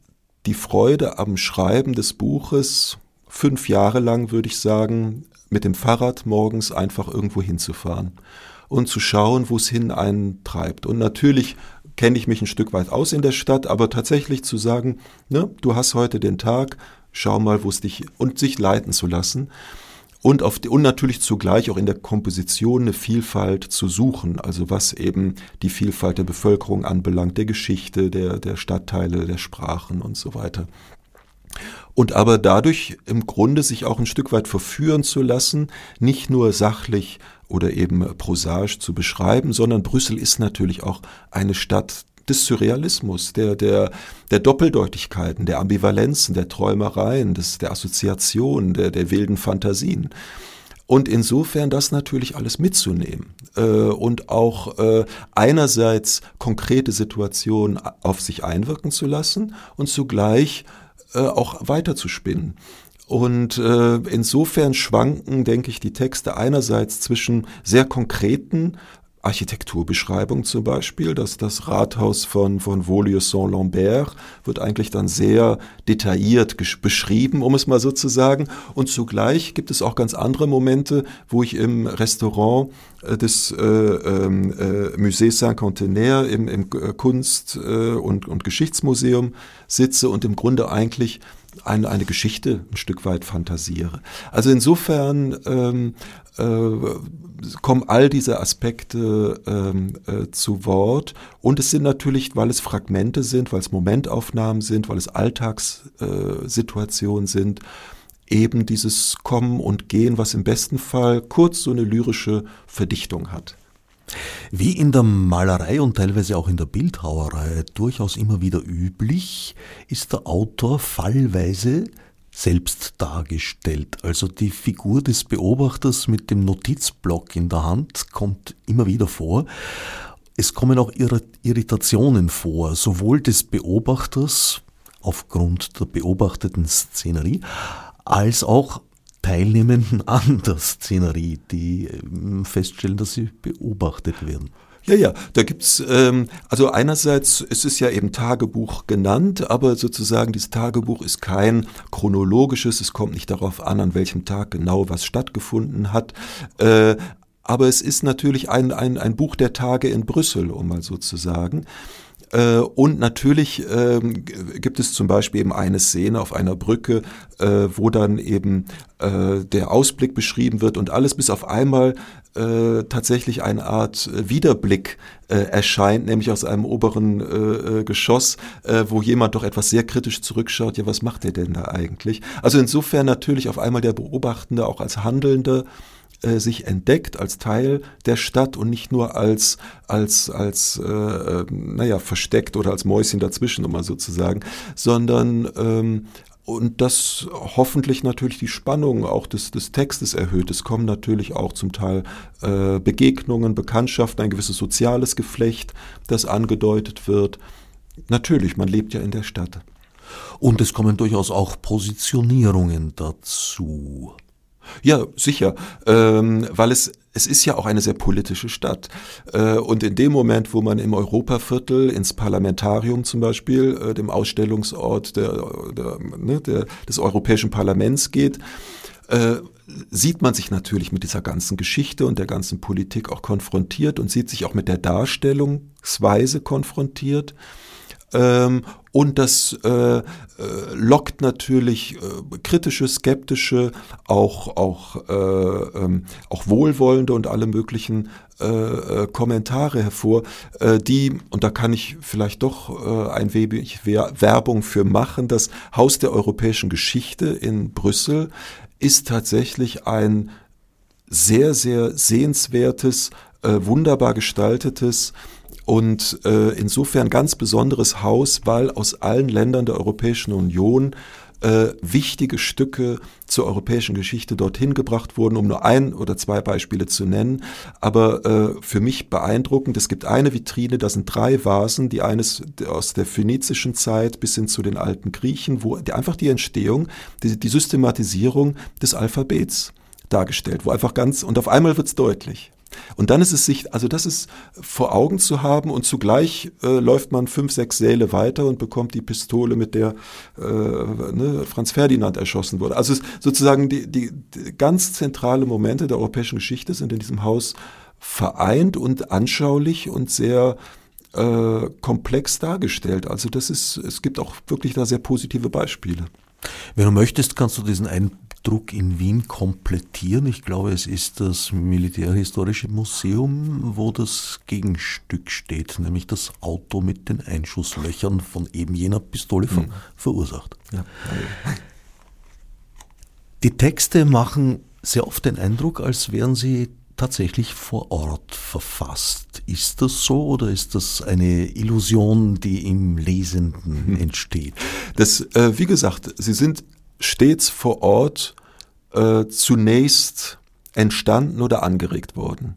die Freude am Schreiben des Buches fünf Jahre lang, würde ich sagen, mit dem Fahrrad morgens einfach irgendwo hinzufahren und zu schauen, wo es hin einen treibt. Und natürlich kenne ich mich ein Stück weit aus in der Stadt, aber tatsächlich zu sagen, ne, du hast heute den Tag, schau mal, wo es dich und sich leiten zu lassen und, auf und natürlich zugleich auch in der Komposition eine Vielfalt zu suchen, also was eben die Vielfalt der Bevölkerung anbelangt, der Geschichte, der, der Stadtteile, der Sprachen und so weiter. Und aber dadurch im Grunde sich auch ein Stück weit verführen zu lassen, nicht nur sachlich oder eben prosaisch zu beschreiben, sondern Brüssel ist natürlich auch eine Stadt des Surrealismus, der, der, der Doppeldeutigkeiten, der Ambivalenzen, der Träumereien, des, der Assoziationen, der, der wilden Fantasien. Und insofern das natürlich alles mitzunehmen äh, und auch äh, einerseits konkrete Situationen auf sich einwirken zu lassen und zugleich äh, auch weiterzuspinnen. Und äh, insofern schwanken, denke ich, die Texte einerseits zwischen sehr konkreten Architekturbeschreibung zum Beispiel, dass das Rathaus von, von Vaulieu-Saint-Lambert wird eigentlich dann sehr detailliert beschrieben, um es mal so zu sagen. Und zugleich gibt es auch ganz andere Momente, wo ich im Restaurant äh, des äh, ähm, äh, Musée Saint-Contenaire im, im Kunst- äh, und, und Geschichtsmuseum sitze und im Grunde eigentlich eine, eine Geschichte ein Stück weit fantasiere. Also insofern ähm, äh, kommen all diese Aspekte ähm, äh, zu Wort. Und es sind natürlich, weil es Fragmente sind, weil es Momentaufnahmen sind, weil es Alltagssituationen äh, sind, eben dieses Kommen und Gehen, was im besten Fall kurz so eine lyrische Verdichtung hat. Wie in der Malerei und teilweise auch in der Bildhauerei durchaus immer wieder üblich, ist der Autor fallweise selbst dargestellt. Also die Figur des Beobachters mit dem Notizblock in der Hand kommt immer wieder vor. Es kommen auch Irritationen vor, sowohl des Beobachters aufgrund der beobachteten Szenerie, als auch Teilnehmenden [LAUGHS] an der Szenerie, die ähm, feststellen, dass sie beobachtet werden. Ja, ja, da gibt's ähm, also einerseits es ist ja eben Tagebuch genannt, aber sozusagen dieses Tagebuch ist kein chronologisches, es kommt nicht darauf an, an welchem Tag genau was stattgefunden hat. Äh, aber es ist natürlich ein, ein, ein Buch der Tage in Brüssel, um mal so zu sagen. Äh, und natürlich ähm, gibt es zum Beispiel eben eine Szene auf einer Brücke, äh, wo dann eben äh, der Ausblick beschrieben wird und alles bis auf einmal tatsächlich eine Art Wiederblick erscheint, nämlich aus einem oberen Geschoss, wo jemand doch etwas sehr kritisch zurückschaut, ja, was macht er denn da eigentlich? Also insofern natürlich auf einmal der Beobachtende auch als Handelnder äh, sich entdeckt als Teil der Stadt und nicht nur als als als äh, äh, naja versteckt oder als Mäuschen dazwischen, um mal sozusagen, sondern ähm, und das hoffentlich natürlich die Spannung auch des, des Textes erhöht. Es kommen natürlich auch zum Teil äh, Begegnungen, Bekanntschaften, ein gewisses soziales Geflecht, das angedeutet wird. Natürlich, man lebt ja in der Stadt. Und es kommen durchaus auch Positionierungen dazu. Ja, sicher, ähm, weil es es ist ja auch eine sehr politische Stadt. Äh, und in dem Moment, wo man im Europaviertel ins Parlamentarium zum Beispiel, äh, dem Ausstellungsort der, der, ne, der, des Europäischen Parlaments geht, äh, sieht man sich natürlich mit dieser ganzen Geschichte und der ganzen Politik auch konfrontiert und sieht sich auch mit der Darstellungsweise konfrontiert. Ähm, und das äh, äh, lockt natürlich äh, kritische, skeptische, auch, auch, äh, ähm, auch wohlwollende und alle möglichen äh, Kommentare hervor, die, und da kann ich vielleicht doch ein wenig Werbung für machen, das Haus der europäischen Geschichte in Brüssel ist tatsächlich ein sehr, sehr sehenswertes, äh, wunderbar gestaltetes, und äh, insofern ganz besonderes Haus, weil aus allen Ländern der Europäischen Union äh, wichtige Stücke zur europäischen Geschichte dorthin gebracht wurden, um nur ein oder zwei Beispiele zu nennen. Aber äh, für mich beeindruckend, es gibt eine Vitrine, da sind drei Vasen, die eines aus der phönizischen Zeit bis hin zu den alten Griechen, wo die, einfach die Entstehung, die, die Systematisierung des Alphabets dargestellt, wo einfach ganz, und auf einmal wird es deutlich. Und dann ist es sich, also das ist vor Augen zu haben und zugleich äh, läuft man fünf, sechs Säle weiter und bekommt die Pistole, mit der äh, ne, Franz Ferdinand erschossen wurde. Also sozusagen die, die, die ganz zentrale Momente der europäischen Geschichte sind in diesem Haus vereint und anschaulich und sehr äh, komplex dargestellt. Also das ist, es gibt auch wirklich da sehr positive Beispiele. Wenn du möchtest, kannst du diesen einen Druck in Wien komplettieren. Ich glaube, es ist das Militärhistorische Museum, wo das Gegenstück steht, nämlich das Auto mit den Einschusslöchern von eben jener Pistole mhm. verursacht. Ja. Die Texte machen sehr oft den Eindruck, als wären sie tatsächlich vor Ort verfasst. Ist das so oder ist das eine Illusion, die im Lesenden [LAUGHS] entsteht? Das, äh, wie gesagt, sie sind stets vor Ort äh, zunächst entstanden oder angeregt worden.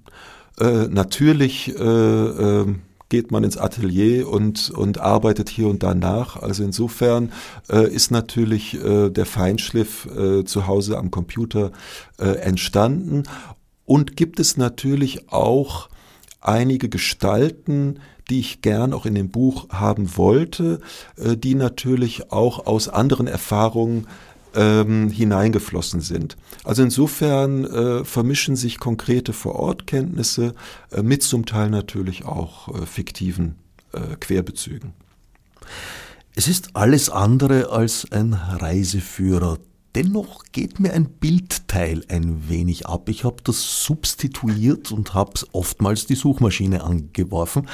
Äh, natürlich äh, äh, geht man ins Atelier und, und arbeitet hier und da nach. Also insofern äh, ist natürlich äh, der Feinschliff äh, zu Hause am Computer entstanden und gibt es natürlich auch einige Gestalten, die ich gern auch in dem Buch haben wollte, die natürlich auch aus anderen Erfahrungen ähm, hineingeflossen sind. Also insofern äh, vermischen sich konkrete Vorortkenntnisse äh, mit zum Teil natürlich auch äh, fiktiven äh, Querbezügen. Es ist alles andere als ein Reiseführer, Dennoch geht mir ein Bildteil ein wenig ab. Ich habe das substituiert und habe oftmals die Suchmaschine angeworfen,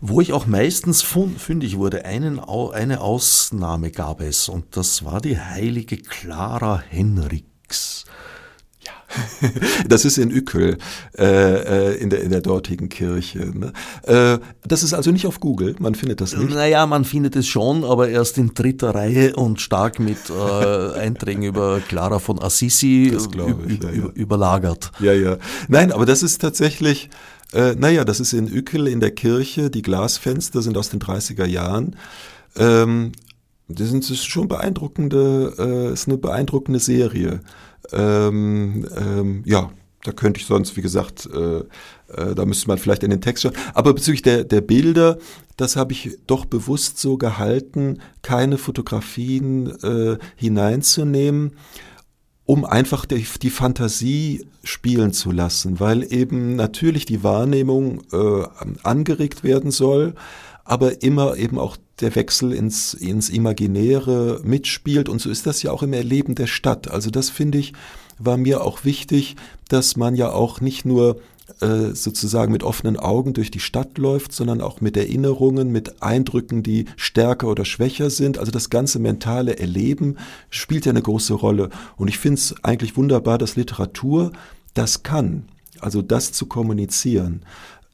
wo ich auch meistens fündig wurde. Einen, eine Ausnahme gab es und das war die heilige Clara Henriks. [LAUGHS] das ist in Ückel, äh, äh, in, der, in der dortigen Kirche. Ne? Äh, das ist also nicht auf Google, man findet das nicht. Naja, man findet es schon, aber erst in dritter Reihe und stark mit äh, Einträgen über Clara von Assisi ich, ja, ja. überlagert. Ja, ja. Nein, aber das ist tatsächlich, äh, naja, das ist in Ückel in der Kirche, die Glasfenster sind aus den 30er Jahren. Ähm, das sind das ist schon beeindruckende, äh, ist eine beeindruckende Serie. Ähm, ähm, ja, da könnte ich sonst, wie gesagt, äh, äh, da müsste man vielleicht in den Text schauen. Aber bezüglich der, der Bilder, das habe ich doch bewusst so gehalten, keine Fotografien äh, hineinzunehmen, um einfach die, die, Fantasie spielen zu lassen, weil eben natürlich die Wahrnehmung äh, angeregt werden soll, aber immer eben auch der Wechsel ins, ins Imaginäre mitspielt. Und so ist das ja auch im Erleben der Stadt. Also das finde ich, war mir auch wichtig, dass man ja auch nicht nur äh, sozusagen mit offenen Augen durch die Stadt läuft, sondern auch mit Erinnerungen, mit Eindrücken, die stärker oder schwächer sind. Also das ganze mentale Erleben spielt ja eine große Rolle. Und ich finde es eigentlich wunderbar, dass Literatur das kann, also das zu kommunizieren.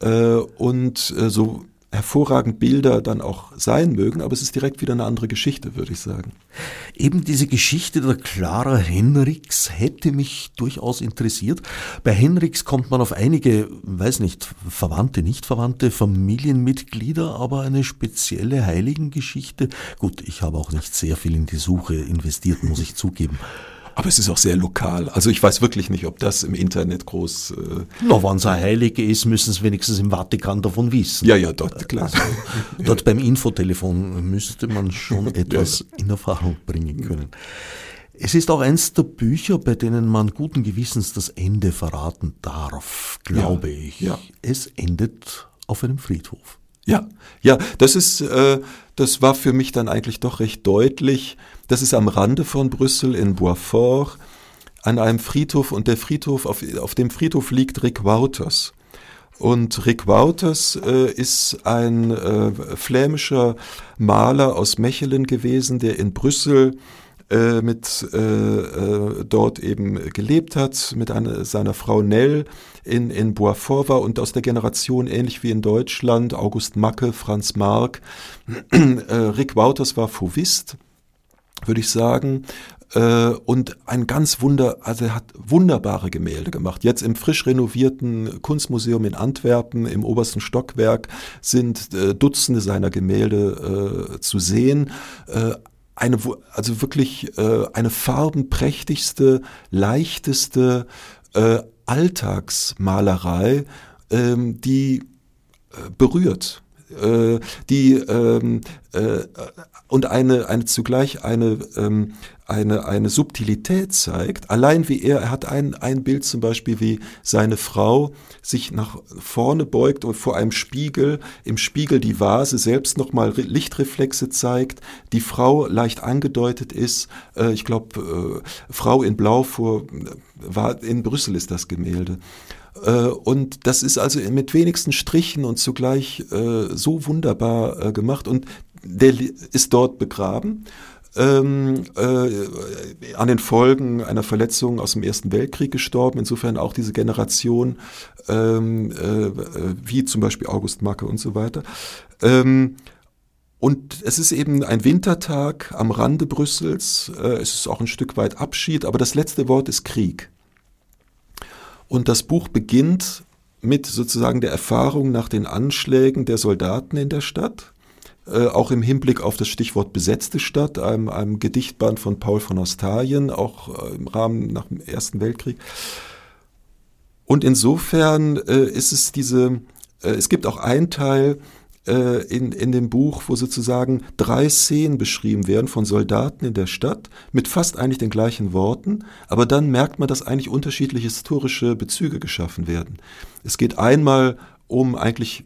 Äh, und äh, so hervorragend Bilder dann auch sein mögen, aber es ist direkt wieder eine andere Geschichte, würde ich sagen. Eben diese Geschichte der Clara Henriks hätte mich durchaus interessiert. Bei Henriks kommt man auf einige, weiß nicht, Verwandte, nicht Verwandte, Familienmitglieder, aber eine spezielle Heiligengeschichte. Gut, ich habe auch nicht sehr viel in die Suche investiert, muss ich zugeben. Aber es ist auch sehr lokal. Also ich weiß wirklich nicht, ob das im Internet groß. Äh Na, wenn es ein Heilige ist, müssen es wenigstens im Vatikan davon wissen. Ja, ja, dort, klar. Also, dort beim Infotelefon müsste man schon [LAUGHS] etwas ja, in Erfahrung bringen können. Es ist auch eins der Bücher, bei denen man guten Gewissens das Ende verraten darf, glaube ja, ich. Ja. Es endet auf einem Friedhof. Ja, ja, das ist, äh, das war für mich dann eigentlich doch recht deutlich. Das ist am Rande von Brüssel in Boisfort an einem Friedhof und der Friedhof, auf, auf dem Friedhof liegt Rick Wouters. Und Rick Wouters äh, ist ein äh, flämischer Maler aus Mechelen gewesen, der in Brüssel äh, mit äh, äh, dort eben gelebt hat, mit einer, seiner Frau Nell in, in Boisfort war und aus der Generation ähnlich wie in Deutschland, August Macke, Franz Marc. [CLEARS THROAT] äh, Rick Wouters war Fauvist, würde ich sagen, äh, und ein ganz wunder, also er hat wunderbare Gemälde gemacht. Jetzt im frisch renovierten Kunstmuseum in Antwerpen im obersten Stockwerk sind äh, Dutzende seiner Gemälde äh, zu sehen. Äh, eine, also wirklich äh, eine farbenprächtigste, leichteste äh, Alltagsmalerei, ähm, die äh, berührt äh, die ähm, äh, und eine, eine zugleich eine, ähm, eine, eine Subtilität zeigt. Allein wie er, er hat ein, ein Bild zum Beispiel, wie seine Frau sich nach vorne beugt und vor einem Spiegel, im Spiegel die Vase selbst nochmal Lichtreflexe zeigt, die Frau leicht angedeutet ist, äh, ich glaube, äh, Frau in Blau vor, war, in Brüssel ist das Gemälde. Äh, und das ist also mit wenigsten Strichen und zugleich äh, so wunderbar äh, gemacht. Und der ist dort begraben. Ähm, äh, an den Folgen einer Verletzung aus dem Ersten Weltkrieg gestorben. Insofern auch diese Generation, ähm, äh, wie zum Beispiel August Macke und so weiter. Ähm, und es ist eben ein Wintertag am Rande Brüssels. Äh, es ist auch ein Stück weit Abschied, aber das letzte Wort ist Krieg. Und das Buch beginnt mit sozusagen der Erfahrung nach den Anschlägen der Soldaten in der Stadt, äh, auch im Hinblick auf das Stichwort besetzte Stadt, einem, einem Gedichtband von Paul von Ostalien, auch äh, im Rahmen nach dem Ersten Weltkrieg. Und insofern äh, ist es diese, äh, es gibt auch einen Teil, äh, in, in dem Buch, wo sozusagen drei Szenen beschrieben werden von Soldaten in der Stadt mit fast eigentlich den gleichen Worten, aber dann merkt man, dass eigentlich unterschiedliche historische Bezüge geschaffen werden. Es geht einmal um eigentlich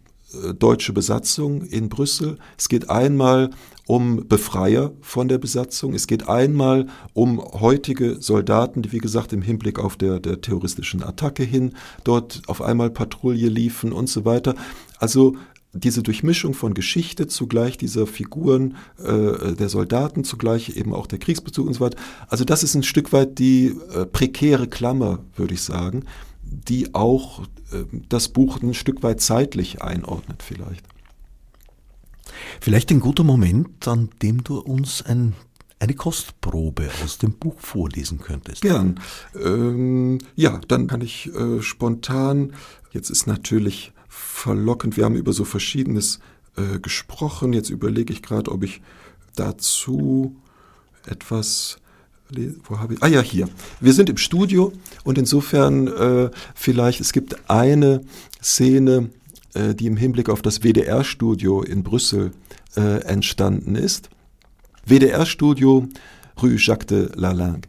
deutsche Besatzung in Brüssel. Es geht einmal um Befreier von der Besatzung. Es geht einmal um heutige Soldaten, die wie gesagt im Hinblick auf der, der terroristischen Attacke hin dort auf einmal Patrouille liefen und so weiter. Also diese Durchmischung von Geschichte zugleich dieser Figuren äh, der Soldaten, zugleich eben auch der Kriegsbezug und so weiter. Also das ist ein Stück weit die äh, prekäre Klammer, würde ich sagen, die auch äh, das Buch ein Stück weit zeitlich einordnet vielleicht. Vielleicht ein guter Moment, an dem du uns ein eine Kostprobe aus dem Buch vorlesen könntest. Gern. Ähm, ja, dann kann ich äh, spontan, jetzt ist natürlich verlockend. Wir haben über so Verschiedenes äh, gesprochen. Jetzt überlege ich gerade, ob ich dazu etwas wo habe ich? Ah ja, hier. Wir sind im Studio und insofern äh, vielleicht, es gibt eine Szene, äh, die im Hinblick auf das WDR-Studio in Brüssel äh, entstanden ist. WDR-Studio Rue Jacques de Lalangue.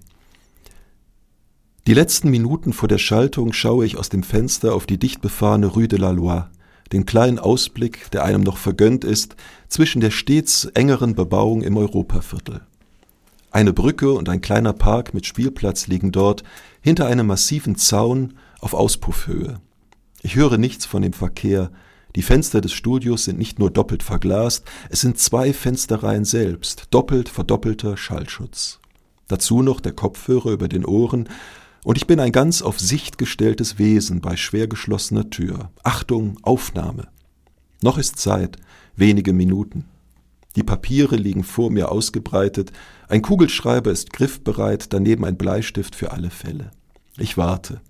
Die letzten Minuten vor der Schaltung schaue ich aus dem Fenster auf die dicht befahrene Rue de la Loi, den kleinen Ausblick, der einem noch vergönnt ist, zwischen der stets engeren Bebauung im Europaviertel. Eine Brücke und ein kleiner Park mit Spielplatz liegen dort, hinter einem massiven Zaun auf Auspuffhöhe. Ich höre nichts von dem Verkehr, die Fenster des Studios sind nicht nur doppelt verglast, es sind zwei Fensterreihen selbst, doppelt verdoppelter Schallschutz. Dazu noch der Kopfhörer über den Ohren, und ich bin ein ganz auf Sicht gestelltes Wesen bei schwer geschlossener Tür. Achtung, Aufnahme. Noch ist Zeit, wenige Minuten. Die Papiere liegen vor mir ausgebreitet, ein Kugelschreiber ist griffbereit, daneben ein Bleistift für alle Fälle. Ich warte.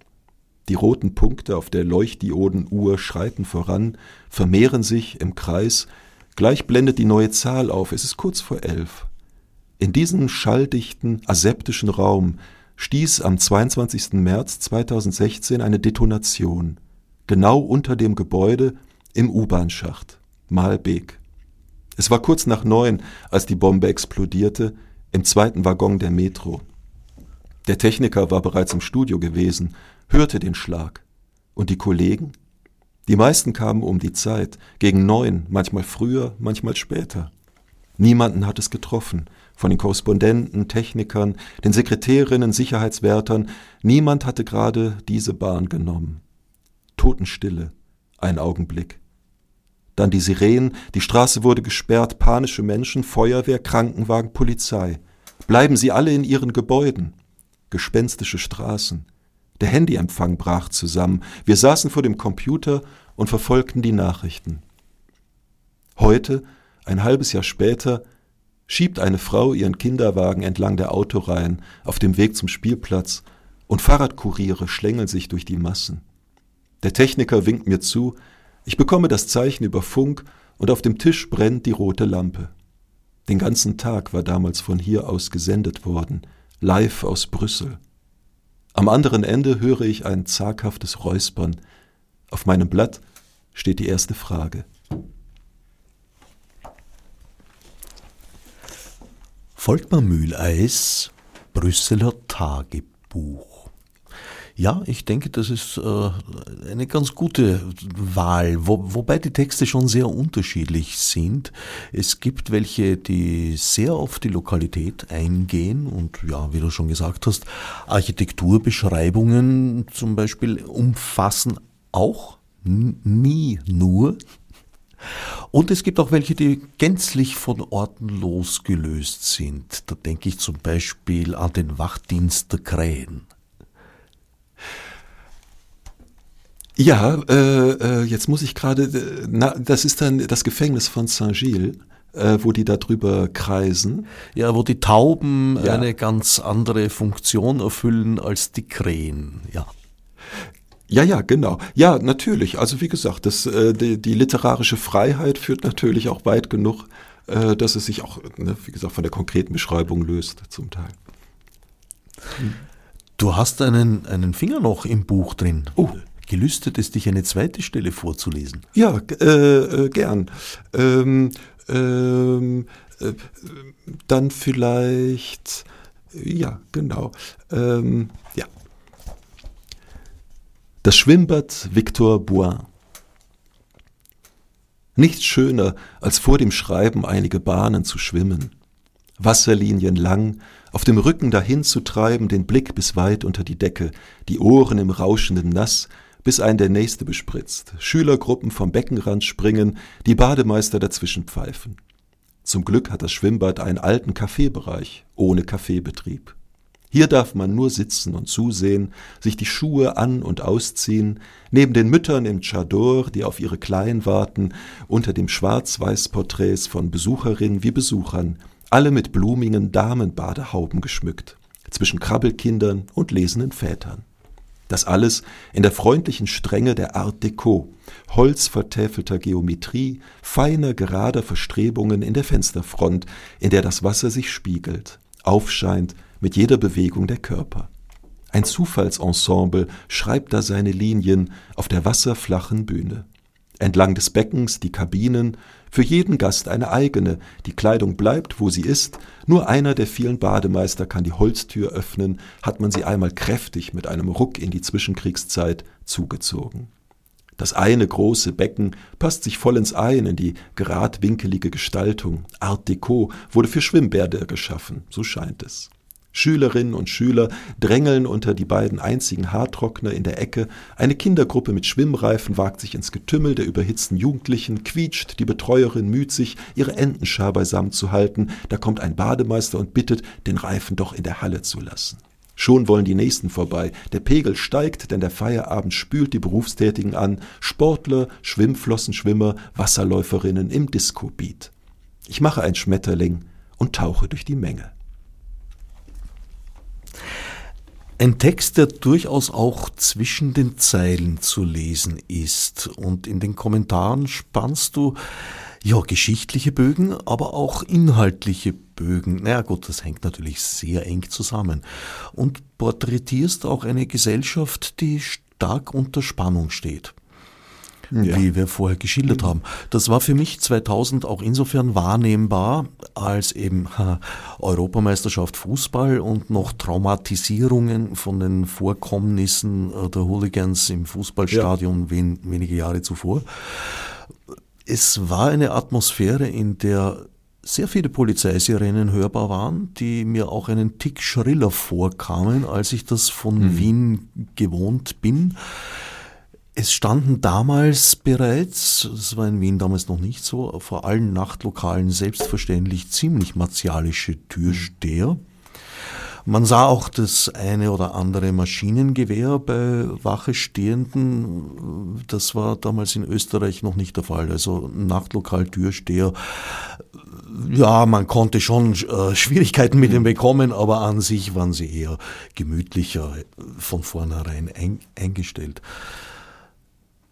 Die roten Punkte auf der Leuchtdiodenuhr schreiten voran, vermehren sich im Kreis, gleich blendet die neue Zahl auf, es ist kurz vor elf. In diesem schalldichten, aseptischen Raum stieß am 22. März 2016 eine Detonation, genau unter dem Gebäude im U-Bahn-Schacht, Malbeek. Es war kurz nach neun, als die Bombe explodierte, im zweiten Waggon der Metro. Der Techniker war bereits im Studio gewesen, hörte den Schlag. Und die Kollegen? Die meisten kamen um die Zeit, gegen neun, manchmal früher, manchmal später. Niemanden hat es getroffen. Von den Korrespondenten, Technikern, den Sekretärinnen, Sicherheitswärtern, niemand hatte gerade diese Bahn genommen. Totenstille, ein Augenblick. Dann die Sirenen, die Straße wurde gesperrt, panische Menschen, Feuerwehr, Krankenwagen, Polizei. Bleiben sie alle in ihren Gebäuden. Gespenstische Straßen. Der Handyempfang brach zusammen. Wir saßen vor dem Computer und verfolgten die Nachrichten. Heute, ein halbes Jahr später, schiebt eine Frau ihren Kinderwagen entlang der Autoreihen auf dem Weg zum Spielplatz und Fahrradkuriere schlängeln sich durch die Massen. Der Techniker winkt mir zu, ich bekomme das Zeichen über Funk und auf dem Tisch brennt die rote Lampe. Den ganzen Tag war damals von hier aus gesendet worden, live aus Brüssel. Am anderen Ende höre ich ein zaghaftes Räuspern. Auf meinem Blatt steht die erste Frage. Volkmar Mühleis, Brüsseler Tagebuch. Ja, ich denke, das ist äh, eine ganz gute Wahl, wo, wobei die Texte schon sehr unterschiedlich sind. Es gibt welche, die sehr auf die Lokalität eingehen und ja, wie du schon gesagt hast, Architekturbeschreibungen zum Beispiel umfassen auch nie nur. Und es gibt auch welche, die gänzlich von Orten losgelöst sind. Da denke ich zum Beispiel an den Wachdienst der Krähen. Ja, äh, äh, jetzt muss ich gerade, äh, das ist dann das Gefängnis von Saint-Gilles. Äh, wo die da drüber kreisen. Ja, wo die Tauben ja. eine ganz andere Funktion erfüllen als die Krähen, ja. Ja, ja, genau. Ja, natürlich. Also wie gesagt, das, äh, die, die literarische Freiheit führt natürlich auch weit genug, äh, dass es sich auch, ne, wie gesagt, von der konkreten Beschreibung löst zum Teil. Du hast einen, einen Finger noch im Buch drin. Oh gelüstet es dich, eine zweite Stelle vorzulesen? Ja, äh, äh, gern. Ähm, ähm, äh, dann vielleicht, ja, genau. Ähm, ja. Das Schwimmbad Victor Boin. Nichts schöner, als vor dem Schreiben einige Bahnen zu schwimmen. Wasserlinien lang, auf dem Rücken dahin zu treiben, den Blick bis weit unter die Decke, die Ohren im rauschenden Nass, bis ein der nächste bespritzt, Schülergruppen vom Beckenrand springen, die Bademeister dazwischen pfeifen. Zum Glück hat das Schwimmbad einen alten Kaffeebereich ohne Kaffeebetrieb. Hier darf man nur sitzen und zusehen, sich die Schuhe an und ausziehen, neben den Müttern im Chador, die auf ihre Kleinen warten, unter dem Schwarz-Weiß-Porträts von Besucherinnen wie Besuchern, alle mit blumigen Damenbadehauben geschmückt, zwischen Krabbelkindern und lesenden Vätern. Das alles in der freundlichen Strenge der Art Deco, holzvertäfelter Geometrie, feiner gerader Verstrebungen in der Fensterfront, in der das Wasser sich spiegelt, aufscheint mit jeder Bewegung der Körper. Ein Zufallsensemble schreibt da seine Linien auf der wasserflachen Bühne. Entlang des Beckens die Kabinen, für jeden Gast eine eigene, die Kleidung bleibt, wo sie ist, nur einer der vielen Bademeister kann die Holztür öffnen, hat man sie einmal kräftig mit einem Ruck in die Zwischenkriegszeit zugezogen. Das eine große Becken passt sich vollends ein in die geradwinkelige Gestaltung. Art Deco wurde für Schwimmbäder geschaffen, so scheint es. Schülerinnen und Schüler drängeln unter die beiden einzigen Haartrockner in der Ecke, eine Kindergruppe mit Schwimmreifen wagt sich ins Getümmel der überhitzten Jugendlichen, quietscht, die Betreuerin müht sich, ihre Entenschar beisammen zu halten, da kommt ein Bademeister und bittet, den Reifen doch in der Halle zu lassen. Schon wollen die Nächsten vorbei. Der Pegel steigt, denn der Feierabend spült die Berufstätigen an. Sportler, Schwimmflossenschwimmer, Wasserläuferinnen im Disco-Beat. Ich mache ein Schmetterling und tauche durch die Menge. Ein Text, der durchaus auch zwischen den Zeilen zu lesen ist. Und in den Kommentaren spannst du ja geschichtliche Bögen, aber auch inhaltliche Bögen. Naja gut, das hängt natürlich sehr eng zusammen. Und porträtierst auch eine Gesellschaft, die stark unter Spannung steht ja. wie wir vorher geschildert mhm. haben. Das war für mich 2000 auch insofern wahrnehmbar, als eben ha, Europameisterschaft Fußball und noch Traumatisierungen von den Vorkommnissen äh, der Hooligans im Fußballstadion ja. wen, wenige Jahre zuvor. Es war eine Atmosphäre, in der sehr viele Polizeisirenen hörbar waren, die mir auch einen Tick schriller vorkamen, als ich das von mhm. Wien gewohnt bin. Es standen damals bereits, das war in Wien damals noch nicht so, vor allen Nachtlokalen selbstverständlich ziemlich martialische Türsteher. Man sah auch das eine oder andere Maschinengewehr bei Wache Stehenden. Das war damals in Österreich noch nicht der Fall. Also Nachtlokal-Türsteher, ja, man konnte schon äh, Schwierigkeiten mit ihm bekommen, aber an sich waren sie eher gemütlicher von vornherein ein, eingestellt.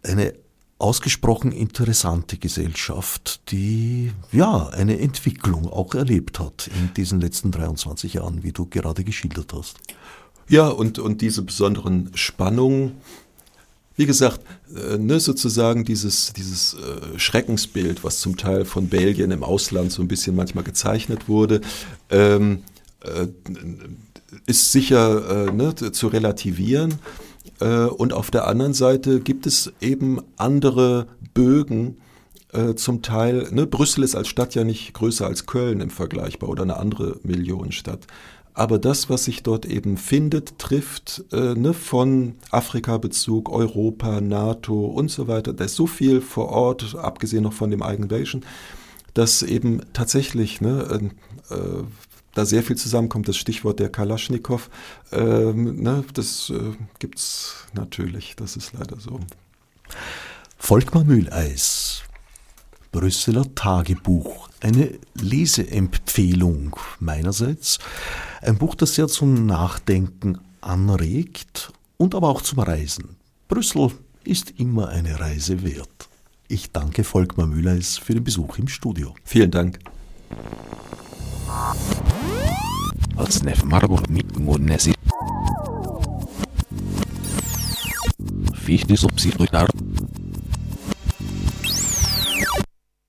Eine ausgesprochen interessante Gesellschaft, die ja eine Entwicklung auch erlebt hat in diesen letzten 23 Jahren, wie du gerade geschildert hast. Ja, und, und diese besonderen Spannungen, wie gesagt, äh, ne, sozusagen dieses, dieses äh, Schreckensbild, was zum Teil von Belgien im Ausland so ein bisschen manchmal gezeichnet wurde, ähm, äh, ist sicher äh, ne, zu relativieren. Äh, und auf der anderen Seite gibt es eben andere Bögen, äh, zum Teil, ne, Brüssel ist als Stadt ja nicht größer als Köln im Vergleichbar oder eine andere Millionenstadt. Aber das, was sich dort eben findet, trifft äh, ne, von Afrika-Bezug, Europa, NATO und so weiter. Da ist so viel vor Ort, abgesehen noch von dem Eigenation, dass eben tatsächlich ne, äh, da sehr viel zusammenkommt. Das Stichwort der Kalaschnikow, ähm, ne, das äh, gibt es natürlich, das ist leider so. Volkmar Mühleis, Brüsseler Tagebuch, eine Leseempfehlung meinerseits. Ein Buch, das sehr zum Nachdenken anregt und aber auch zum Reisen. Brüssel ist immer eine Reise wert. Ich danke Volkmar Mühleis für den Besuch im Studio. Vielen Dank. Odsnev Marburg Nesi. Fichtes Obsidruitar.